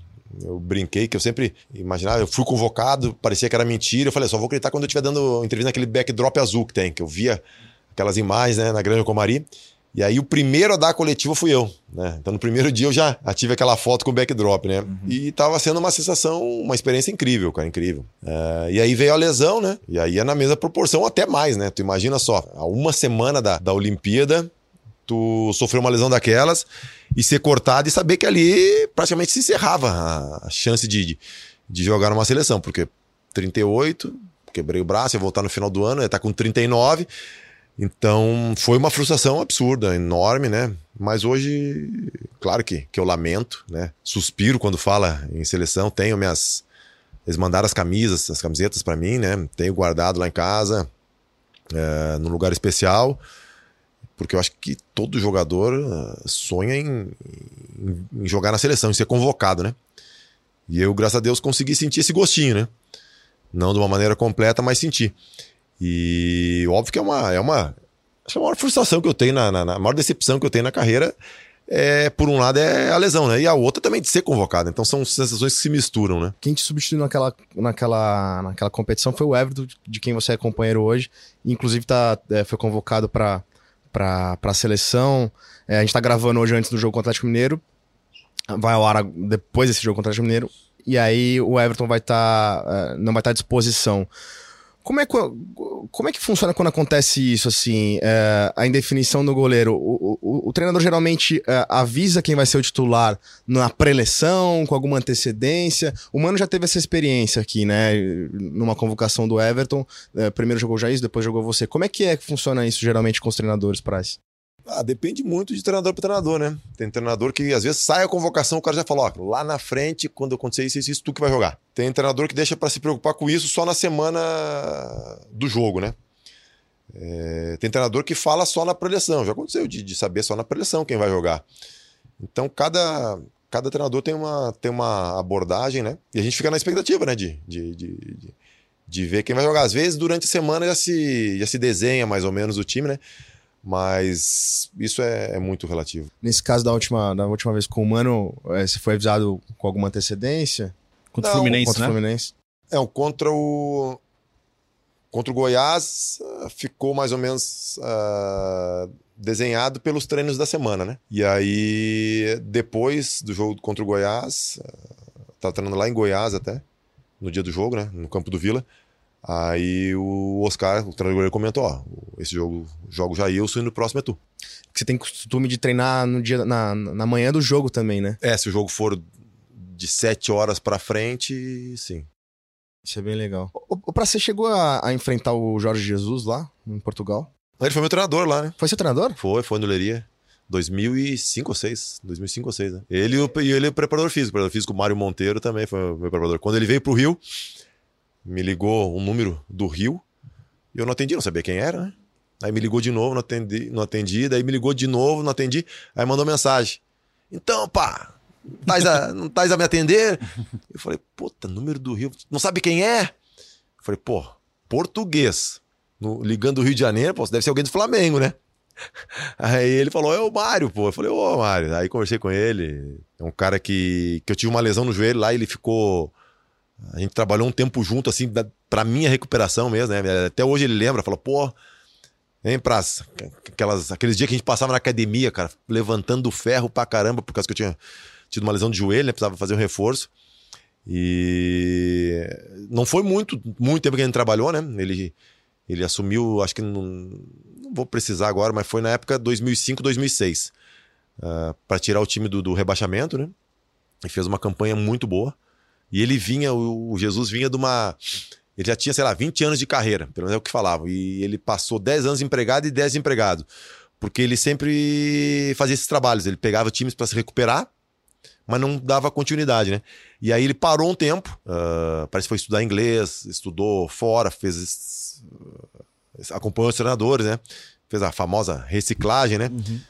Eu brinquei que eu sempre imaginava, eu fui convocado, parecia que era mentira. Eu falei, só vou acreditar quando eu estiver dando entrevista naquele backdrop azul que tem, que eu via aquelas imagens né, na Grande Comari. E aí o primeiro a dar a coletiva fui eu, né? Então no primeiro dia eu já tive aquela foto com o backdrop, né? Uhum. E tava sendo uma sensação, uma experiência incrível, cara, incrível. É, e aí veio a lesão, né? E aí é na mesma proporção, até mais, né? Tu imagina só, a uma semana da, da Olimpíada, tu sofreu uma lesão daquelas e ser cortado e saber que ali praticamente se encerrava a chance de, de jogar numa seleção, porque 38, quebrei o braço, ia voltar no final do ano, ia estar com 39. Então foi uma frustração absurda, enorme, né? Mas hoje, claro que, que eu lamento, né? Suspiro quando fala em seleção, tenho minhas. Eles mandaram as camisas, as camisetas para mim, né? Tenho guardado lá em casa, é, num lugar especial. Porque eu acho que todo jogador ah, sonha em, em, jogar na seleção, em ser convocado, né? E eu, graças a Deus, consegui sentir esse gostinho, né? Não de uma maneira completa, mas sentir. E óbvio que é uma. É uma acho que a maior frustração que eu tenho, na, na, na maior decepção que eu tenho na carreira é, por um lado, é a lesão, né? E a outra também de ser convocado. Então são sensações que se misturam, né? Quem te substituiu naquela, naquela, naquela competição foi o Everton, de quem você é companheiro hoje. Inclusive tá, é, foi convocado para para a seleção. É, a gente está gravando hoje antes do jogo contra o Atlético Mineiro. Vai ao ar depois desse jogo contra o Atlético Mineiro. E aí o Everton vai estar. Tá, uh, não vai estar tá à disposição. Como é, que, como é que funciona quando acontece isso, assim, é, a indefinição do goleiro? O, o, o treinador geralmente é, avisa quem vai ser o titular na preleção, com alguma antecedência. O Mano já teve essa experiência aqui, né? Numa convocação do Everton. É, primeiro jogou o Jair, depois jogou você. Como é que é que funciona isso geralmente com os treinadores, Price? Ah, depende muito de treinador para treinador, né? Tem treinador que às vezes sai a convocação, o cara já fala, ó, lá na frente, quando acontecer isso, isso, isso, tu que vai jogar. Tem treinador que deixa para se preocupar com isso só na semana do jogo, né? É, tem treinador que fala só na preleção. Já aconteceu de, de, saber só na preleção quem vai jogar. Então, cada, cada treinador tem uma, tem uma abordagem, né? E a gente fica na expectativa, né? De, de, de, de, ver quem vai jogar. Às vezes, durante a semana já se, já se desenha mais ou menos o time, né? Mas isso é, é, muito relativo. Nesse caso da última, da última vez com o Mano, é, você foi avisado com alguma antecedência? Contra o Fluminense, contra né? o Fluminense. É, contra o. Contra o Goiás, ficou mais ou menos uh, desenhado pelos treinos da semana, né? E aí, depois do jogo contra o Goiás, uh, tava treinando lá em Goiás até, no dia do jogo, né? No campo do Vila. Aí o Oscar, o treinador comentou, ó, esse jogo, jogo Jailson e no próximo é tu. Você tem costume de treinar no dia, na, na manhã do jogo também, né? É, se o jogo for de sete horas pra frente, sim. Isso é bem legal. O, o pra você chegou a, a, enfrentar o Jorge Jesus lá, em Portugal? Ele foi meu treinador lá, né? Foi seu treinador? Foi, foi no Leiria. 2005 ou 6, 2005 ou 6, né? Ele e ele o preparador físico, o preparador físico Mário Monteiro também foi meu preparador. Quando ele veio pro Rio, me ligou um número do Rio e eu não atendi, não sabia quem era, né? Aí me ligou de novo, não atendi, não atendi, daí me ligou de novo, não atendi, aí mandou mensagem. Então, pá, tais a, não estás a me atender? Eu falei, puta, número do Rio, não sabe quem é? Eu falei, pô, português, no, ligando do Rio de Janeiro, pô, deve ser alguém do Flamengo, né? Aí ele falou, é o Mário, pô. Eu falei, ô, Mário. Aí conversei com ele. É um cara que, que eu tive uma lesão no joelho lá, ele ficou a gente trabalhou um tempo junto, assim, da, pra minha recuperação mesmo, né? Até hoje ele lembra, fala, pô, hein, praça? Aquelas, aqueles dias que a gente passava na academia, cara, levantando ferro pra caramba, por causa que eu tinha tido uma lesão de joelho, né? Precisava fazer um reforço. E não foi muito, muito tempo que a gente trabalhou, né? Ele, ele assumiu, acho que não, não vou precisar agora, mas foi na época 2005, 2006, uh, para tirar o time do, do rebaixamento, né? E fez uma campanha muito boa. E ele vinha, o Jesus vinha de uma. Ele já tinha, sei lá, 20 anos de carreira, pelo menos é o que falavam. E ele passou 10 anos empregado e 10 empregado. Porque ele sempre fazia esses trabalhos. Ele pegava times para se recuperar, mas não dava continuidade, né? E aí ele parou um tempo, uh, parece que foi estudar inglês, estudou fora, fez. Acompanhou os treinadores, né? Fez a famosa reciclagem, né? Uhum.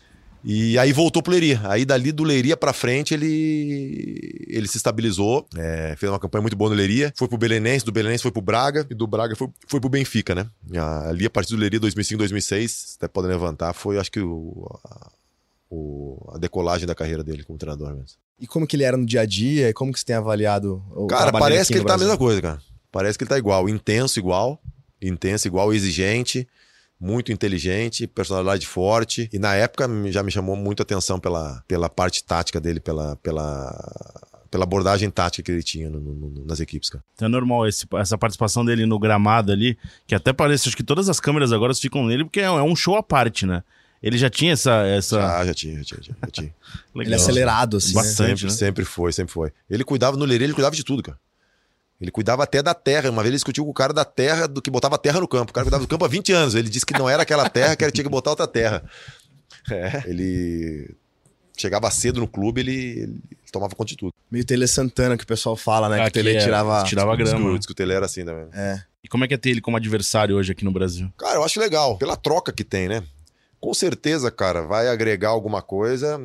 E aí voltou pro Leiria. Aí dali do Leiria pra frente ele ele se estabilizou, é, fez uma campanha muito boa no Leiria, foi pro Belenense, do Belenense foi pro Braga e do Braga foi, foi pro Benfica, né? Ali a partir do Leiria 2005, 2006, até podem levantar, foi acho que o, a, o, a decolagem da carreira dele como treinador mesmo. E como que ele era no dia a dia? E como que você tem avaliado o Cara, parece que ele tá a mesma coisa, cara. Parece que ele tá igual, intenso igual, intenso igual, exigente muito inteligente, personalidade forte. E na época já me chamou muito atenção pela, pela parte tática dele, pela, pela, pela abordagem tática que ele tinha no, no, nas equipes, cara. Então é normal esse, essa participação dele no gramado ali, que até parece acho que todas as câmeras agora ficam nele, porque é, é um show à parte, né? Ele já tinha essa. essa... Já, já tinha, já tinha. Já, tinha. ele é acelerado, assim. Bastante. Né? Sempre, né? sempre foi, sempre foi. Ele cuidava no Lerê, ele cuidava de tudo, cara. Ele cuidava até da terra. Uma vez ele discutiu com o cara da terra, do que botava terra no campo. O cara cuidava do campo há 20 anos. Ele disse que não era aquela terra, que ele tinha que botar outra terra. É, ele chegava cedo no clube, ele, ele tomava conta de tudo. Meio Tele Santana, que o pessoal fala, né? Aqui que o Tele é, tirava, tirava grama. Diz que o Tele era assim também. É. E como é que é ter ele como adversário hoje aqui no Brasil? Cara, eu acho legal. Pela troca que tem, né? Com certeza, cara, vai agregar alguma coisa.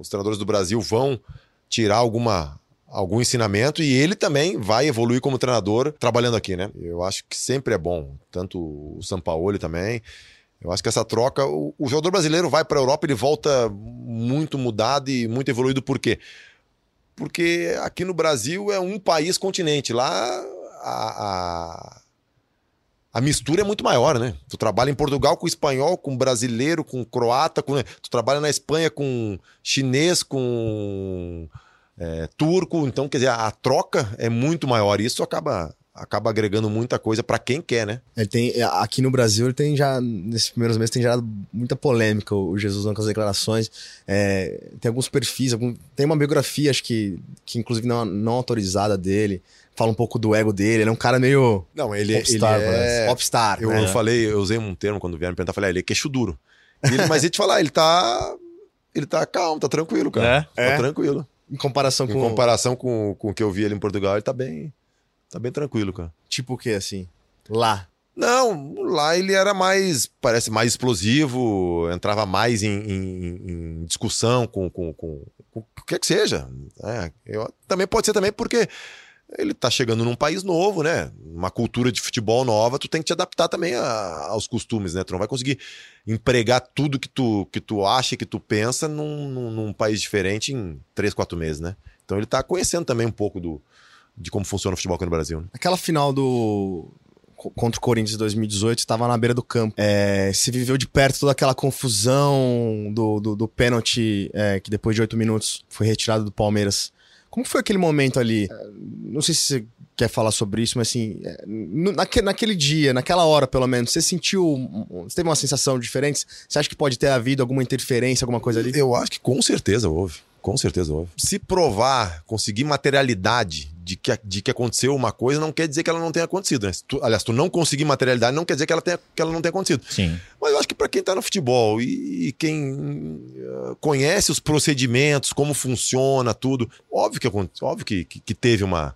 Os treinadores do Brasil vão tirar alguma algum ensinamento e ele também vai evoluir como treinador trabalhando aqui, né? Eu acho que sempre é bom, tanto o São Paulo também. Eu acho que essa troca, o, o jogador brasileiro vai para a Europa, ele volta muito mudado e muito evoluído por quê? Porque aqui no Brasil é um país continente, lá a, a, a mistura é muito maior, né? Tu trabalha em Portugal com espanhol, com brasileiro, com croata, com... tu trabalha na Espanha com chinês, com é, turco. Então, quer dizer, a, a troca é muito maior. E isso acaba acaba agregando muita coisa para quem quer, né? Ele tem é, aqui no Brasil ele tem já nesses primeiros meses tem gerado muita polêmica o Jesus com as declarações. É, tem alguns perfis, algum, tem uma biografia acho que que inclusive não, não autorizada dele. Fala um pouco do ego dele, ele é um cara meio. Não, ele, popstar, ele é. Popstar. Eu, né? eu falei, eu usei um termo quando vieram me perguntar, falei, ah, ele é queixo duro. Ele, mas ele te falar, ele tá. Ele tá calmo, tá tranquilo, cara. É? Tá É? tranquilo. Em comparação Em com. comparação com, com o que eu vi ele em Portugal, ele tá bem. Tá bem tranquilo, cara. Tipo o quê, assim? Lá. Não, lá ele era mais, parece mais explosivo, entrava mais em, em- em discussão com, com, com, com o que quer que seja. É, eu- também pode ser também porque ele tá chegando num país novo, né? Uma cultura de futebol nova, tu tem que te adaptar também a- aos costumes, né? Tu não vai conseguir empregar tudo que tu, que tu acha, que tu pensa num, num, num país diferente em três, quatro meses, né? Então ele tá conhecendo também um pouco do, de como funciona o futebol aqui no Brasil. Né? Aquela final do. co- Contra o Corinthians em 2018, estava na beira do campo. É, se viveu de perto toda aquela confusão do, do, do pênalti é, que depois de oito minutos foi retirado do Palmeiras. Como foi aquele momento ali? É, Não sei se você quer falar sobre isso, mas assim, é, naque- naquele dia, naquela hora pelo menos, você sentiu. Você teve uma sensação diferente? Você acha que pode ter havido alguma interferência, alguma coisa ali? Eu acho que com certeza houve. Com certeza houve. Se provar, conseguir materialidade de que, de que aconteceu uma coisa, não quer dizer que ela não tenha acontecido. Né? Tu- aliás, tu não conseguir materialidade, não quer dizer que ela, tenha, que ela não tenha acontecido. Sim. Mas eu acho que para quem tá no futebol e, e quem eh, conhece os procedimentos, como funciona tudo, óbvio que, óbvio que, que, que teve uma,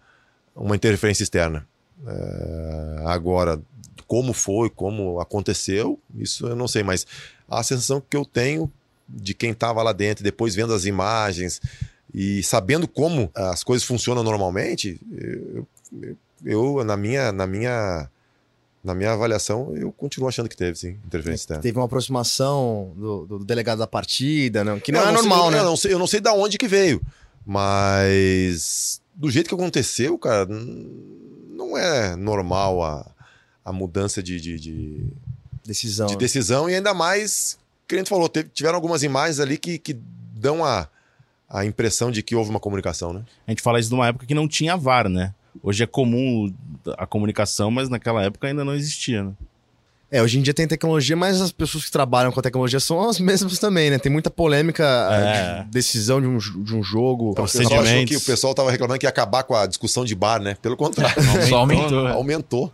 uma interferência externa. Eh, agora, como foi, como aconteceu, isso eu não sei, mas a sensação que eu tenho de quem estava lá dentro, depois vendo as imagens e sabendo como as coisas funcionam normalmente, eu, eu- na minha na minha na minha avaliação, eu continuo achando que teve, sim, interferência externa. Teve uma aproximação do, do delegado da partida, não, que não, Eu é sei- normal, né? Eu não, sei, eu não sei da onde que veio, mas do jeito que aconteceu, cara, não é normal a, a mudança de, de, de- Decisão. de decisão e ainda mais, que a gente falou, teve- tiveram algumas imagens ali que, que dão a, a impressão de que houve uma comunicação, né? A gente fala isso numa época que não tinha VAR, né? Hoje é comum a comunicação, mas naquela época ainda não existia, né? É, hoje em dia tem tecnologia, mas as pessoas que trabalham com a tecnologia são as mesmas também, né? Tem muita polêmica, É. de decisão de um, de um jogo. O pessoal achou que o pessoal estava reclamando que ia acabar com a discussão de bar, né? Pelo contrário, Só aumentou. né? aumentou.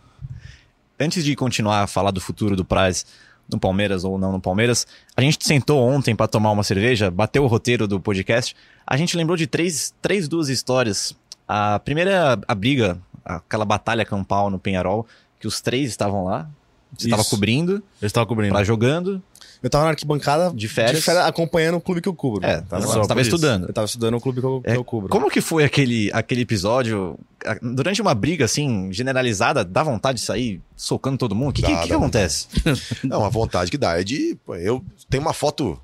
Antes de continuar a falar do futuro do Praz no Palmeiras ou não no Palmeiras, a gente sentou ontem pra tomar uma cerveja, bateu o roteiro do podcast. A gente lembrou de três, três duas histórias. A primeira é a, briga, aquela batalha campal no Penharol, que os três estavam lá. Você estava cobrindo, Eu estava cobrindo. lá jogando. Eu tava na arquibancada De férias. acompanhando o clube que eu cubro. É, Tava- tava, só você tava por isso. estudando. eu tava estudando o clube que eu, que É, eu cubro. Como que foi aquele, aquele episódio? Durante uma briga, assim, generalizada, dá vontade de sair socando todo mundo? O que, Dá, que, que acontece? Não, a vontade que dá é de. Eu tenho uma foto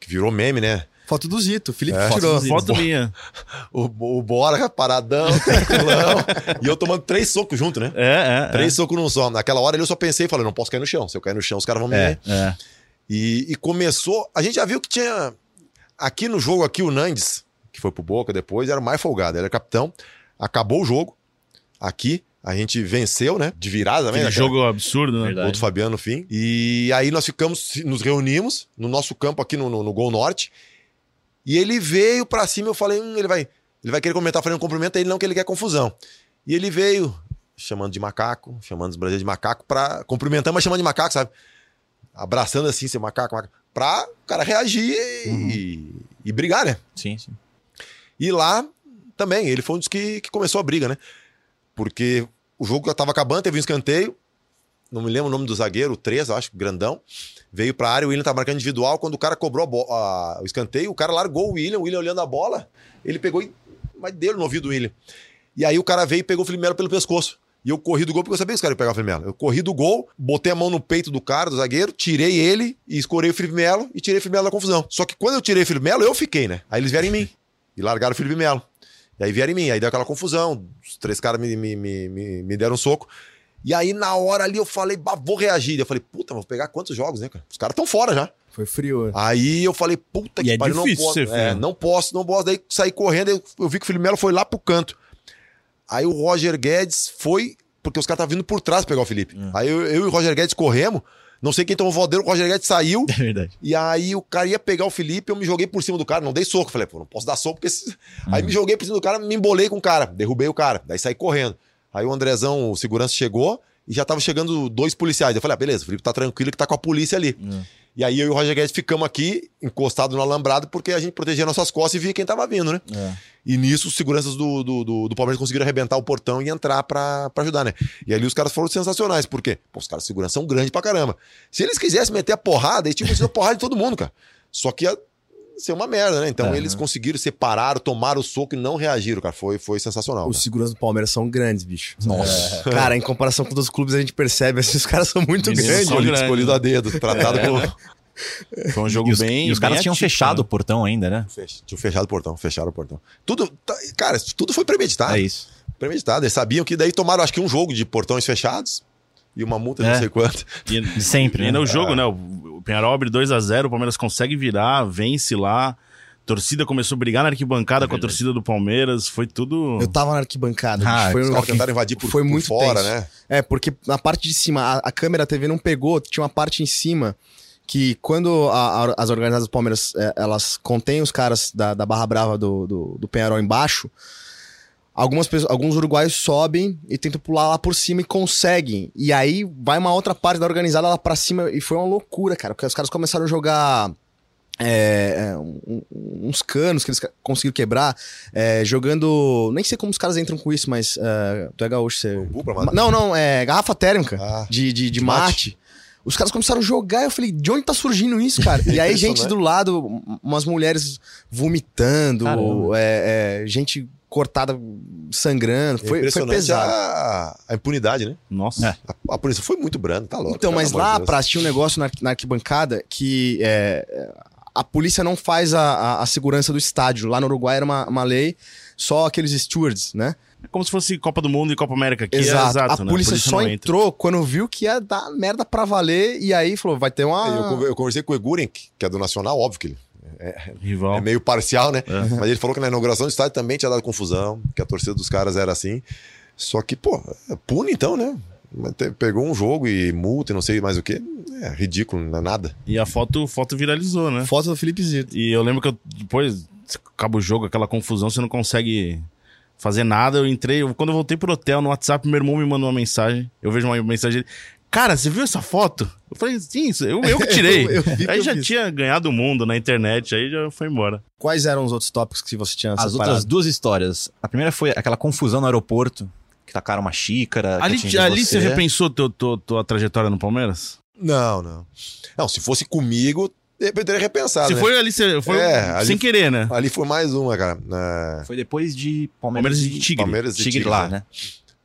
que virou meme, né? Foto do Zito, o Felipe É. tirou. Foto minha. O, o Bora paradão, tranquilão. e eu tomando três socos junto, né? É, é. Três socos num só. Naquela hora ali eu só pensei e falei, não posso cair no chão. Se eu cair no chão, os caras vão me É. ver. É. é. E, e começou. A gente já viu que tinha. Aqui no jogo, aqui, o Nandes, que foi pro Boca depois, era mais folgado, era capitão. Acabou o jogo. Aqui, a gente venceu, né? De virada. Aquele né? jogo absurdo, né? Verdade. Do Fabiano no fim. E aí nós ficamos, nos reunimos no nosso campo aqui no, no, no Gol Norte. E ele veio pra cima, eu falei, hum, ele vai, ele vai querer comentar fazendo um cumprimento, ele não que ele quer confusão. E ele veio chamando de macaco, chamando os brasileiros de macaco, pra, cumprimentando, mas chamando de macaco, sabe? Abraçando assim, seu macaco, macaco, pra o cara reagir e, e brigar, né? Sim, sim. E lá também, ele foi um dos que, que começou a briga, né? Porque o jogo já tava acabando, teve um escanteio. Não me lembro o nome do zagueiro, o 3, acho, grandão. Veio pra área, o William tá marcando individual. Quando o cara cobrou a- o escanteio, o cara largou o William, o William olhando a bola. Ele pegou e mas deu no ouvido do William. E aí o cara veio e pegou o Felipe Melo pelo pescoço. E eu corri do gol porque eu sabia que os caras iam pegar o Felipe Melo. Eu corri do gol, botei a mão no peito do cara, do zagueiro, tirei ele e escorei o Felipe Melo e tirei o Felipe Melo da confusão. Só que quando eu tirei o Felipe Melo, eu fiquei, né? Aí eles vieram em mim. E largaram o Felipe Melo. E aí vieram em mim. Aí deu aquela confusão. Os três caras me, me, me, me, me deram um soco. E aí, na hora ali, eu falei, bah, vou reagir. Eu falei, puta, vou pegar quantos jogos, né, cara? Os caras estão fora já. Foi frio. Aí eu falei, puta E que é pariu, não posso. ser frio. É, não posso, não posso. Daí saí correndo, eu, eu vi que o Felipe Melo foi lá pro canto. Aí o Roger Guedes foi, porque os caras estavam vindo por trás pegar o Felipe. Aí eu, eu e o Roger Guedes corremos. Não sei quem tomou o voadeiro, o Roger Guedes saiu. É verdade. E aí o cara ia pegar o Felipe, eu me joguei por cima do cara, não dei soco. Falei, pô, não posso dar soco porque. esse- Aí me joguei por cima do cara, me embolei com o cara, derrubei o cara, daí saí correndo. Aí o Andrezão, o segurança, chegou e já tava chegando dois policiais. Eu falei, ah, beleza, o Felipe tá tranquilo que tá com a polícia ali. E aí eu e o Roger Guedes ficamos aqui, encostados no alambrado, porque a gente protegia nossas costas e via quem tava vindo, né? É. E nisso os seguranças do, do, do, do Palmeiras conseguiram arrebentar o portão e entrar pra ajudar, né? E ali os caras foram sensacionais, por quê? Pô, os caras de segurança são grandes pra caramba. Se eles quisessem meter a porrada, eles tinham metido a porrada de todo mundo, cara. Só que ia ser uma merda, né? Então É, eles né? conseguiram, separaram, tomaram o soco e não reagiram, cara. Foi, foi sensacional. Os cara. seguranças do Palmeiras são grandes, bicho. Nossa. Cara, em comparação com outros clubes, a gente percebe, assim, os caras são muito grandes. são Escolhido, grande, escolhido né? a dedo, tratado como. Foi um jogo E os, bem. e os caras tinham atípico, fechado né? o portão ainda, né? Fech- Tinha fechado o portão, fecharam o portão. Tudo, tá- cara, tudo foi premeditado. É isso. Premeditado. Eles sabiam que daí tomaram, acho que um jogo de portões fechados e uma multa de É. não sei quanto. E, Sempre, e ainda né? o jogo, né? O, Penharol abre 2x0, o Palmeiras consegue virar, vence lá. A torcida começou a brigar na arquibancada com a torcida do Palmeiras. Foi tudo. Eu tava na arquibancada. Ah, foi Os um- caras tentaram invadir por, foi por muito fora, tenso. né? É, porque na parte de cima, a, a câmera a TV não pegou, tinha uma parte em cima que quando a- a- as organizadas do Palmeiras, é, elas contêm os caras da, da Barra Brava do, do, do Penharol embaixo, algumas pessoas, alguns uruguaios sobem e tentam pular lá por cima e conseguem. E aí vai uma outra parte da organizada lá pra cima e foi uma loucura, cara, porque os caras começaram a jogar... é, é, um- uns canos que eles conseguiram quebrar, é, jogando. Nem sei como os caras entram com isso, mas é, tu é gaúcho, você. Não, não, é garrafa térmica Ah. de, de, de De mate. mate. Os caras começaram a jogar, eu falei, de onde tá surgindo isso, cara? E aí, gente Impressionante. do lado, um- umas mulheres vomitando, é, é, gente cortada, sangrando. É Foi, foi pesado. a, a impunidade, né? Nossa. É. A, a polícia foi muito branda, tá louco. Então, mas de lá Deus. pra assistir um negócio na, na arquibancada que é, é, a polícia não faz a, a, a segurança do estádio. Lá no Uruguai era uma, uma lei, só aqueles stewards, né? É como se fosse Copa do Mundo e Copa América. Aqui exato. É exato a né? polícia só não entra. entrou quando viu que ia dar merda pra valer e aí falou, vai ter uma... Eu, conver- eu conversei com o Eguren, que que é do Nacional, óbvio que ele Rival. é meio parcial, né? É. Mas ele falou que na inauguração do estádio também tinha dado confusão, que a torcida dos caras era assim. Só que, pô, pune então, né? Pegou um jogo e multa e não sei mais o que. É ridículo, não é nada. E a foto, foto viralizou, né? Foto do Felipe Zito. E eu lembro que eu, depois, acaba o jogo, aquela confusão, você não consegue fazer nada. Eu entrei, eu- quando eu voltei pro hotel no WhatsApp, meu irmão me mandou uma mensagem. Eu vejo uma mensagem dele. Cara, você viu essa foto? Eu falei, sim, isso- eu, eu que tirei. Eu- eu que aí eu já vi. tinha ganhado o mundo na internet, aí já foi embora. Quais eram os outros tópicos que você tinha As separado? outras duas histórias. A primeira foi aquela confusão no aeroporto, que tacaram uma xícara. Ali, ali você você repensou teu, tua, tua trajetória no Palmeiras? Não, não. Não, se fosse comigo, eu teria repensado. Se né? foi ali, você foi É, ali- sem querer, né? Ali foi mais uma, cara. É, Foi depois de Palmeiras, Palmeiras e Tigre. Palmeiras e Tigre Tigre, lá, né? né?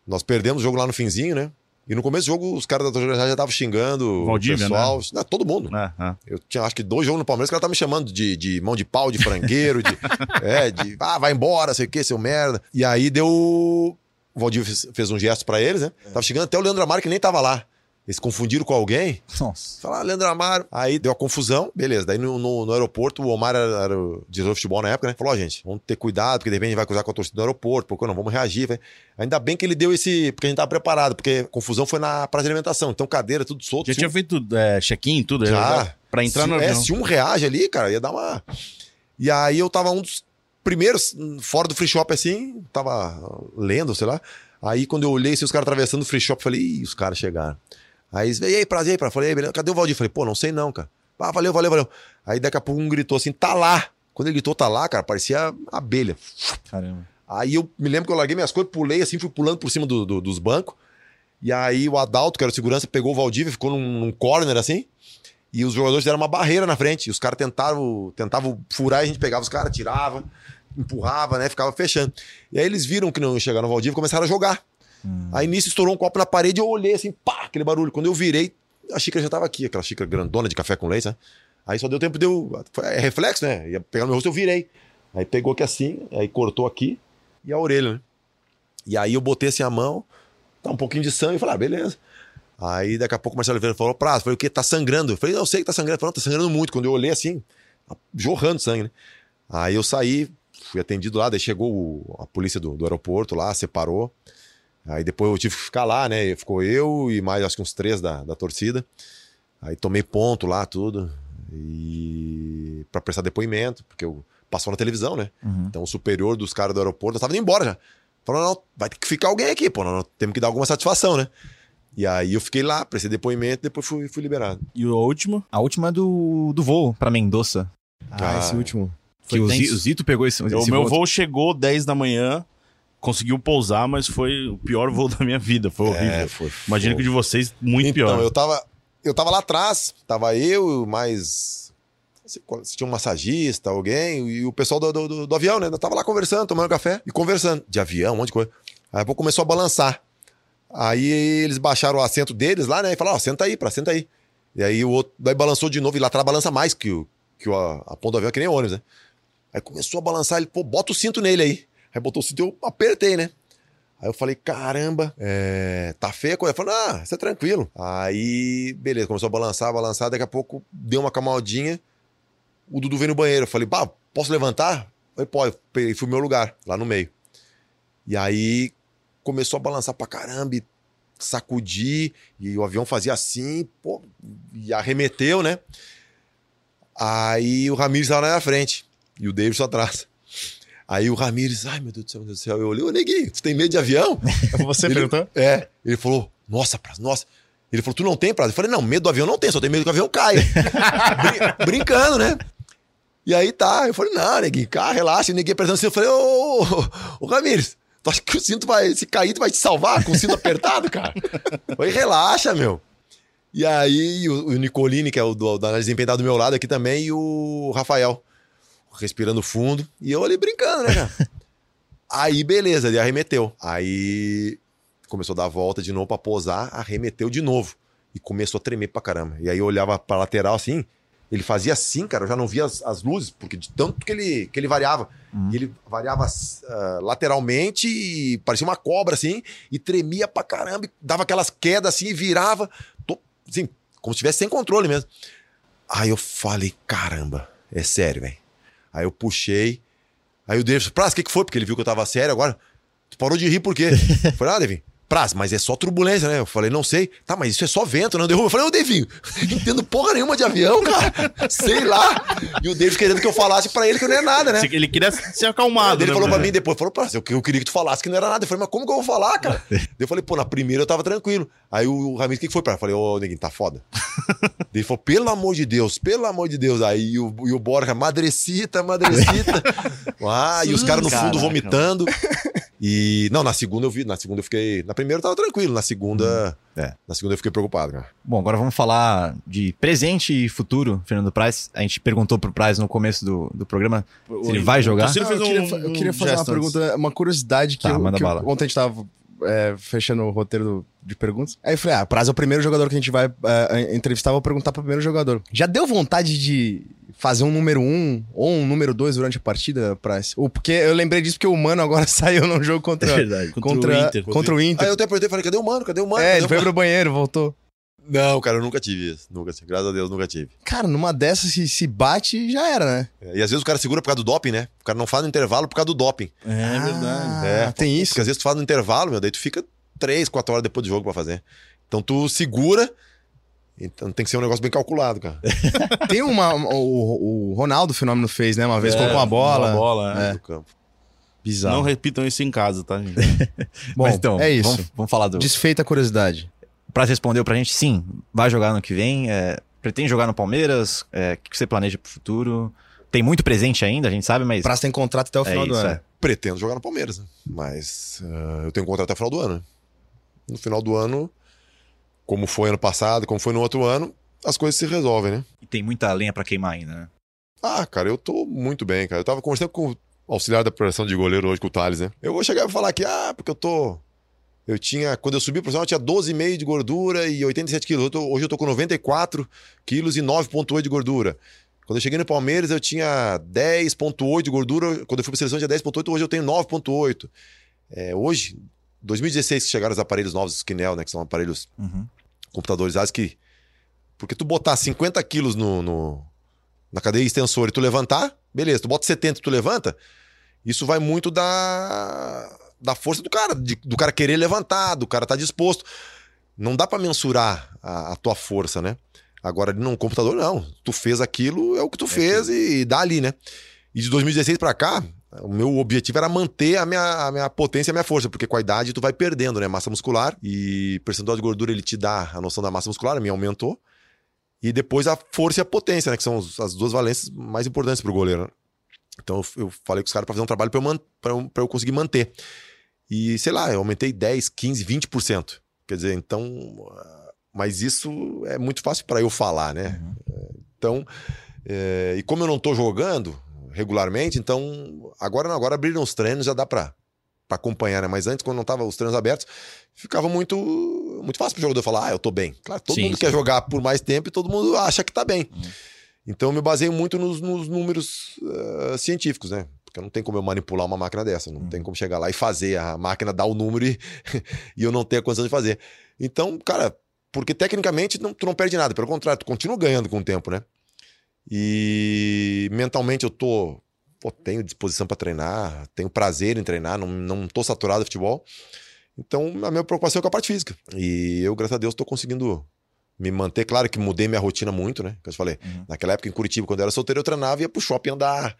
Nós perdemos o jogo lá no finzinho, né? E no começo do jogo, os caras da torcida já estavam xingando Valdívia, o pessoal. Não, todo mundo. Ah, ah. Eu tinha acho que dois jogos no Palmeiras que ela tá me chamando de, de mão de pau, de frangueiro, de. é, de. Ah, vai embora, sei o que, seu merda. E aí deu. O Valdívia fez, fez um gesto pra eles, né? Tava chegando até o Leandro Amaro, que nem tava lá. Eles confundiram com alguém. Nossa. Falaram, ah, Leandro Amaro. Aí deu a confusão, beleza. Daí no, no- no aeroporto, o Omar era, era o diretor de futebol na época, né? Falou, ó, gente, vamos ter cuidado, porque de repente a gente vai cruzar com a torcida do aeroporto, porque não, vamos reagir. vai. Ainda bem que ele deu esse. Porque a gente tava preparado, porque a confusão foi na praça de alimentação. Então, cadeira, tudo solto. Já tinha feito é, check-in, tudo? Já. Pra entrar se, no é, avião. se um reage ali, cara, ia dar uma. E aí eu tava um dos primeiros, fora do free shop assim, tava lendo, sei lá. Aí quando eu olhei assim, os caras atravessando o free shop, falei, ih, os caras chegaram. Aí eles, e aí, prazer, aí, pra falei, "Ei, beleza, cadê o Valdir? Falei, pô, não sei não, cara. Ah, valeu, valeu, valeu. Aí daqui a pouco um gritou assim, tá lá. Quando ele gritou, tá lá, cara, parecia abelha. Caramba. Aí eu me lembro que eu larguei minhas coisas, pulei assim, fui pulando por cima do- do- dos bancos. E aí o Adalto, que era o segurança, pegou o Valdívia, ficou num, num corner assim. E os jogadores deram uma barreira na frente. E os caras tentavam, tentavam furar e a gente pegava os caras, tirava, empurrava, né? Ficava fechando. E aí eles viram que não ia chegar no Valdívia e começaram a jogar. Aí nisso estourou um copo na parede eu olhei assim, pá, aquele barulho. Quando eu virei, a xícara já tava aqui, aquela xícara grandona de café com leite, né? Aí só deu tempo de eu. É reflexo, né? Ia pegar no meu rosto, eu virei. Aí pegou aqui assim, aí cortou aqui e a orelha, né? E aí eu botei assim a mão, tá um pouquinho de sangue, e falei, ah, beleza. Aí daqui a pouco o Marcelo Oliveira falou, prazo, falei, o quê? Tá sangrando? Eu falei, não, eu sei que tá sangrando. Falou, não, tá sangrando muito. Quando eu olhei assim, jorrando sangue, né? Aí eu saí, fui atendido lá, daí chegou a polícia do, do aeroporto lá, separou. Aí depois eu tive que ficar lá, né? Ficou eu e mais acho que uns três da, da torcida. Aí tomei ponto lá, tudo. E pra prestar depoimento, porque eu passou na televisão, né? Uhum. Então o superior dos caras do aeroporto, eu tava indo embora já. Falou, não, vai ter que ficar alguém aqui, pô, nós temos que dar alguma satisfação, né? E aí eu fiquei lá, prestei depoimento, depois fui, fui liberado. E o último? A última é do, do voo pra Mendoza. Ah, esse último. Que o Zito pegou esse, esse o meu voo. voo chegou 10 da manhã, conseguiu pousar, mas foi o pior voo da minha vida. Foi horrível. É, foi. Imagino que o de vocês, muito então, pior. eu tava, eu tava lá atrás, tava eu, mais. Se se tinha um massagista, alguém, e o pessoal do, do, do- do avião, né? Eu tava lá conversando, tomando café e conversando. De avião, um monte de coisa. Aí a pouco começou a balançar. Aí eles baixaram o assento deles lá, né? E falaram, ó, senta aí, pra, senta aí. E aí o outro, daí balançou de novo, e lá atrás balança mais que, o, que o, a, a ponta do avião, é que nem ônibus, né? Aí começou a balançar, ele, pô, bota o cinto nele aí. Aí botou o cinto e eu apertei, né? Aí eu falei, caramba, é, tá feio a coisa. Falou, ah, isso é tranquilo. Aí, beleza, começou a balançar, balançar, daqui a pouco deu uma camaldinha, o Dudu veio no banheiro. Eu falei, pá, posso levantar? Falei, pode. Peguei, fui meu lugar, lá no meio. E aí começou a balançar pra caramba, e sacudir, e o avião fazia assim, pô, e arremeteu, né? Aí o Ramires tava na minha frente, e o Davidson atrás. Aí o Ramires, ai meu Deus do céu, meu Deus do céu. Eu olhei, ô neguinho, tu tem medo de avião? Você Ele- perguntou? É. Ele falou, nossa, Praz, nossa. Ele falou, tu não tem, Praz? Eu falei, não, medo do avião não tem, só tem medo que o avião caia. Brin- brincando, né? E aí tá, eu falei, não, neguinho, cá, relaxa. E ninguém apertando assim, eu falei, ô, ô, ô, ô, Ramires, tu acha que o cinto vai, se cair, tu vai te salvar com o cinto apertado, cara? Eu falei, relaxa, meu. E aí o, o Nicolini, que é o do, da análise de desempenho, tá do meu lado aqui também, e o Rafael, respirando fundo. E eu ali brincando, né, cara? Aí, beleza, ele arremeteu. Aí começou a dar a volta de novo pra posar, arremeteu de novo. E começou a tremer pra caramba. E aí eu olhava pra lateral assim, ele fazia assim, cara, eu já não via as, as luzes, porque de tanto que ele, que ele variava. E ele variava ah, lateralmente e parecia uma cobra assim, e tremia pra caramba, e dava aquelas quedas assim e virava, to- assim, como se estivesse sem controle mesmo. Aí eu falei, caramba, é sério, velho. Aí eu puxei. Aí o David, Praz, o que, que foi? Porque ele viu que eu tava sério agora. Tu parou de rir por quê? Falei, ah, Devin, Praz, mas é só turbulência, né? Eu falei, não sei. Tá, mas isso é só vento, não derruba. Eu falei, ô, Devinho, não entendo porra nenhuma de avião, cara. Sei lá. E o David querendo que eu falasse pra ele que não é nada, né? Ele queria ser acalmado. Ele né, falou pra Bruno? mim depois, falou, Praz, eu, eu queria que tu falasse que não era nada. Eu falei, mas como que eu vou falar, cara? Daí eu falei, pô, na primeira eu tava tranquilo. Aí o Ramires, o que, que foi, Praz? Eu falei, ô, neguinho, tá foda. Ele falou, pelo amor de Deus, pelo amor de Deus. Aí o, e o Borja, madrecita, madrecita. ah, e os caras no fundo Caraca, vomitando. E, não, na segunda eu vi, na segunda eu fiquei, na primeira eu tava tranquilo, na segunda, é. na segunda eu fiquei preocupado, cara. Bom, agora vamos falar de presente e futuro, Fernando Praz. A gente perguntou pro Praz no começo do, do programa se ele vai jogar. Ciro Não, eu queria, um- eu queria fazer uma pergunta, uma curiosidade que, Tá, eu, manda que eu- bala. ontem a gente tava é, fechando o roteiro do- de perguntas. Aí eu falei, ah, Praz é o primeiro jogador que a gente vai é, entrevistar, vou perguntar pro primeiro jogador. Já deu vontade de fazer um número um ou um número dois durante a partida, Praz? Ou porque eu lembrei disso porque o Mano agora saiu num jogo contra, É verdade. Contra o contra, Inter. contra o Inter. Aí eu até perguntei, falei, cadê o mano? Cadê o mano? é, Cadê ele o foi mano? pro banheiro, voltou. Não, cara, eu nunca tive isso. Nunca tive. Graças a Deus, nunca tive. Cara, numa dessas, se, se bate, já era, né? É, E às vezes o cara segura por causa do doping, né? O cara não faz no intervalo por causa do doping. É verdade. Ah, É, tem isso. Porque às vezes tu faz no intervalo, meu, daí tu fica três, quatro horas depois do jogo pra fazer. Então tu segura. Então tem que ser um negócio bem calculado, cara. Tem uma. O, o Ronaldo Fenômeno fez, né? Uma vez colocou uma bola. Uma bola, é. No campo. Bizarro. Não repitam isso em casa, tá, gente? Bom, Mas então, é isso. Vamos, vamos falar do. Desfeita a curiosidade. Praz respondeu pra gente, sim, vai jogar ano que vem. é, pretende jogar no Palmeiras? É, o que você planeja pro futuro? Tem muito presente ainda, a gente sabe, mas. Praça tem contrato até o É final do isso, ano. é. Pretendo jogar no Palmeiras, né? Mas ah, eu tenho contrato até o final do ano. né? No final do ano, como foi ano passado, como foi no outro ano, as coisas se resolvem, né? E tem muita lenha pra queimar ainda, né? Ah, cara, eu tô muito bem, cara. Eu tava conversando com o auxiliar da preparação de goleiro hoje, com o Thales, né? Eu vou chegar e falar que, ah, porque eu tô. Eu tinha. Quando eu subi pro profissional, eu tinha 12,5 de gordura e 87 quilos. Hoje eu tô com 94 quilos e 9,8 de gordura. Quando eu cheguei no Palmeiras, eu tinha 10,8 de gordura. Quando eu fui pra seleção, eu tinha 10,8. Hoje eu tenho 9,8. É, hoje, 2016, que chegaram os aparelhos novos, os Kinel, né? Que são aparelhos Uhum. computadorizados que. Porque tu botar 50 quilos no, no- na cadeia extensora e tu levantar, beleza. Tu bota 70 e tu levanta, isso vai muito da, da força do cara, de- do cara querer levantar, do cara estar disposto. Não dá pra mensurar a, a tua força, né? Agora, num computador, não. Tu fez aquilo, é o que tu fez e, dá ali, né? E de 2016 pra cá, O meu objetivo era manter a minha, a minha potência e a minha força, porque com a idade tu vai perdendo, né? Massa muscular e percentual de gordura ele te dá a noção da massa muscular, a minha aumentou. E depois a força e a potência, né? Que são as duas valências mais importantes pro goleiro. Né? Então eu, falei com os caras para fazer um trabalho para eu, eu, eu conseguir manter. E sei lá, eu aumentei 10, 15, 20%. Quer dizer, então. Mas isso é muito fácil para eu falar, né? Uhum. Então, é, e como eu não tô jogando regularmente, então agora não, agora abriram os treinos, já dá para acompanhar, né? Mas antes, quando não tava os treinos abertos, ficava muito muito fácil pro jogador falar, ah, eu tô bem. Claro, todo sim, mundo sim. quer jogar por mais tempo e todo mundo acha que tá bem. Uhum. Então eu me baseio muito nos, nos números uh, científicos, né? Porque não tem como eu manipular uma máquina dessa, não uhum. tem como chegar lá e fazer a máquina dar o número e, e eu não ter a condição de fazer. Então, cara, porque tecnicamente não, tu não perde nada, pelo contrário, tu continua ganhando com o tempo, né? E mentalmente eu tô, pô, tenho disposição para treinar, tenho prazer em treinar, não, não tô saturado de futebol. Então, a minha preocupação é com a parte física. E eu, graças a Deus, estou conseguindo me manter. Claro que mudei minha rotina muito, né? Que eu falei. Uhum. Naquela época em Curitiba, quando eu era solteiro, eu treinava e ia pro shopping andar,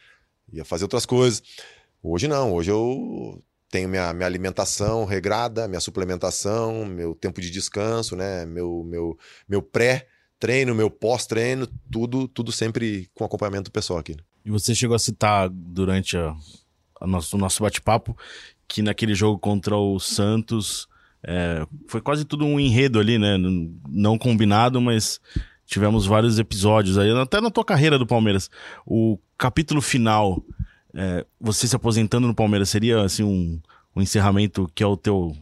ia fazer outras coisas. Hoje não, hoje eu tenho minha, minha alimentação regrada, minha suplementação, meu tempo de descanso, né? Meu, meu, meu pré-treino, meu pós-treino, tudo, tudo sempre com acompanhamento pessoal aqui. E você chegou a citar durante a, a nosso, o nosso bate-papo que naquele jogo contra o Santos é, foi quase tudo um enredo ali, né? Não combinado, mas tivemos vários episódios aí, até na tua carreira do Palmeiras. O capítulo final, é, você se aposentando no Palmeiras, seria assim um, um encerramento que é o teu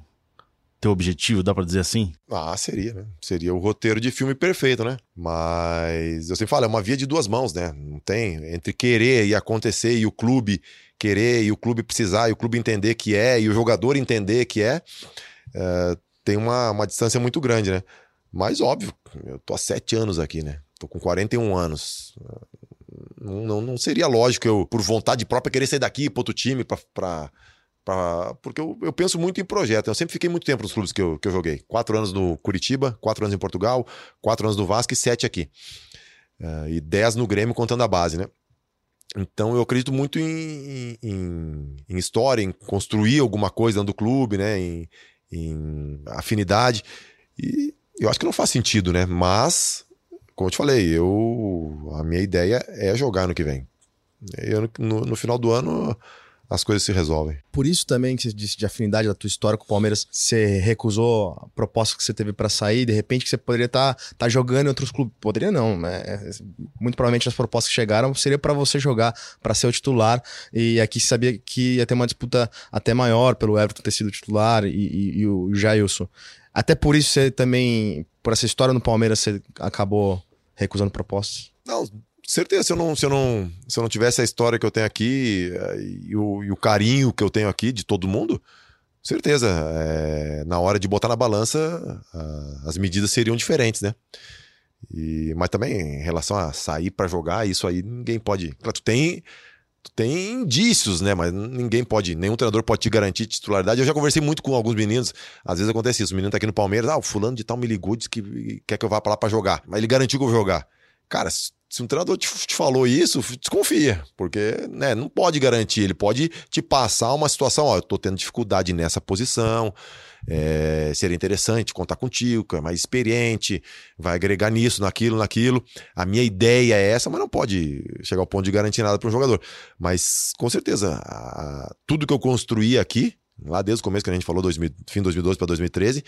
teu objetivo, dá para dizer assim? Ah, seria, né? Seria o roteiro de filme perfeito, né? Mas eu sempre falo, é uma via de duas mãos, né? Não tem entre querer e acontecer e o clube querer e o clube precisar e o clube entender que é e o jogador entender que é, é tem uma, uma distância muito grande, né? Mas óbvio, eu tô há sete anos aqui, né? Tô com 41 anos. Não, não, não seria lógico eu, por vontade própria, querer sair daqui para outro time para Pra, porque eu, eu, penso muito em projeto. Eu sempre fiquei muito tempo nos clubes que eu, que eu joguei. Quatro anos no Curitiba, quatro anos em Portugal, quatro anos no Vasco e sete aqui. Uh, e dez no Grêmio, contando a base, né? Então eu acredito muito em, em, em história, em construir alguma coisa dentro do clube, né? Em, em, afinidade. E eu acho que não faz sentido, né? Mas, como eu te falei, eu, a minha ideia é jogar no que vem. Eu, no, no final do ano as coisas se resolvem. Por isso também que você disse de afinidade da tua história com o Palmeiras, você recusou a proposta que você teve para sair, de repente que você poderia estar tá, tá jogando em outros clubes. Poderia não, né? Muito provavelmente as propostas que chegaram seria para você jogar, para ser o titular, e aqui sabia que ia ter uma disputa até maior pelo Everton ter sido titular e, e, e o Jailson. Até por isso você também, por essa história no Palmeiras, você acabou recusando propostas? Não, certeza, se eu não, se eu não, se eu não tivesse a história que eu tenho aqui eh, e o, e o carinho que eu tenho aqui de todo mundo, certeza, é, na hora de botar na balança, a, as medidas seriam diferentes, né? E, mas também em relação a sair para jogar, isso aí ninguém pode. Claro, tu tem, tem indícios, né? Mas ninguém pode, nenhum treinador pode te garantir titularidade. Eu já conversei muito com alguns meninos, às vezes acontece isso. O menino tá aqui no Palmeiras, ah, o fulano de tal me ligou, disse que quer que eu vá para lá para jogar. Mas ele garantiu que eu vou jogar. Cara, se um treinador te, te, falou isso, desconfia, porque né, não pode garantir, ele pode te passar uma situação, ó, eu tô tendo dificuldade nessa posição, é, seria interessante contar contigo, que é mais experiente, vai agregar nisso, naquilo, naquilo. A minha ideia é essa, mas não pode chegar ao ponto de garantir nada para um jogador. Mas com certeza, a, tudo que eu construí aqui, lá desde o começo que a gente falou, 2000, fim de 2012 para 2013,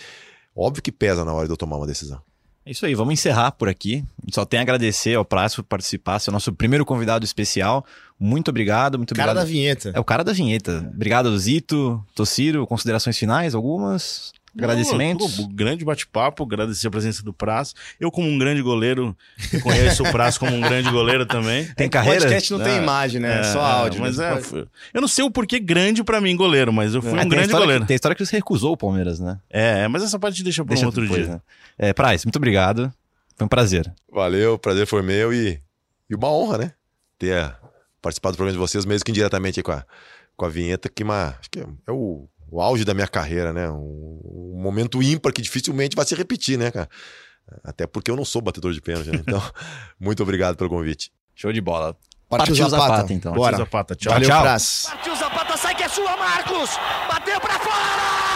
óbvio que pesa na hora de eu tomar uma decisão. É isso aí, vamos encerrar por aqui. Só tenho a agradecer ao Prazo por participar, ser o nosso primeiro convidado especial. Muito obrigado, muito cara obrigado. Cara da vinheta. É o cara da vinheta. Obrigado, Zito, Tociro. Considerações finais, algumas? Agradecimentos. Não, grande bate-papo, agradecer a presença do Prazo. Eu, como um grande goleiro, reconheço o Prazo como um grande goleiro também. Tem carreira? O podcast não tem é, imagem, né? É, Só áudio. Mas né? é, eu não sei o porquê grande para mim goleiro, mas eu fui é, um grande goleiro. Que, tem história que você recusou o Palmeiras, né? É, mas essa parte deixa para um outro depois, dia. Né? É, Praz, muito obrigado. Foi um prazer. Valeu, o prazer foi meu e, e uma honra, né? Ter participado do programa de vocês, mesmo que indiretamente com a, com a vinheta, que, uma, acho que é o o auge da minha carreira, né? Um, um, momento ímpar que dificilmente vai se repetir, né, cara? Até porque eu não sou batedor de pênalti, né? Então, muito obrigado pelo convite. Show de bola. Partiu, Partiu Zapata. Zapata, então. Bora. Zapata, tchau. Valeu, Tchau. Partiu Zapata, sai que é sua, Marcos! Bateu pra fora!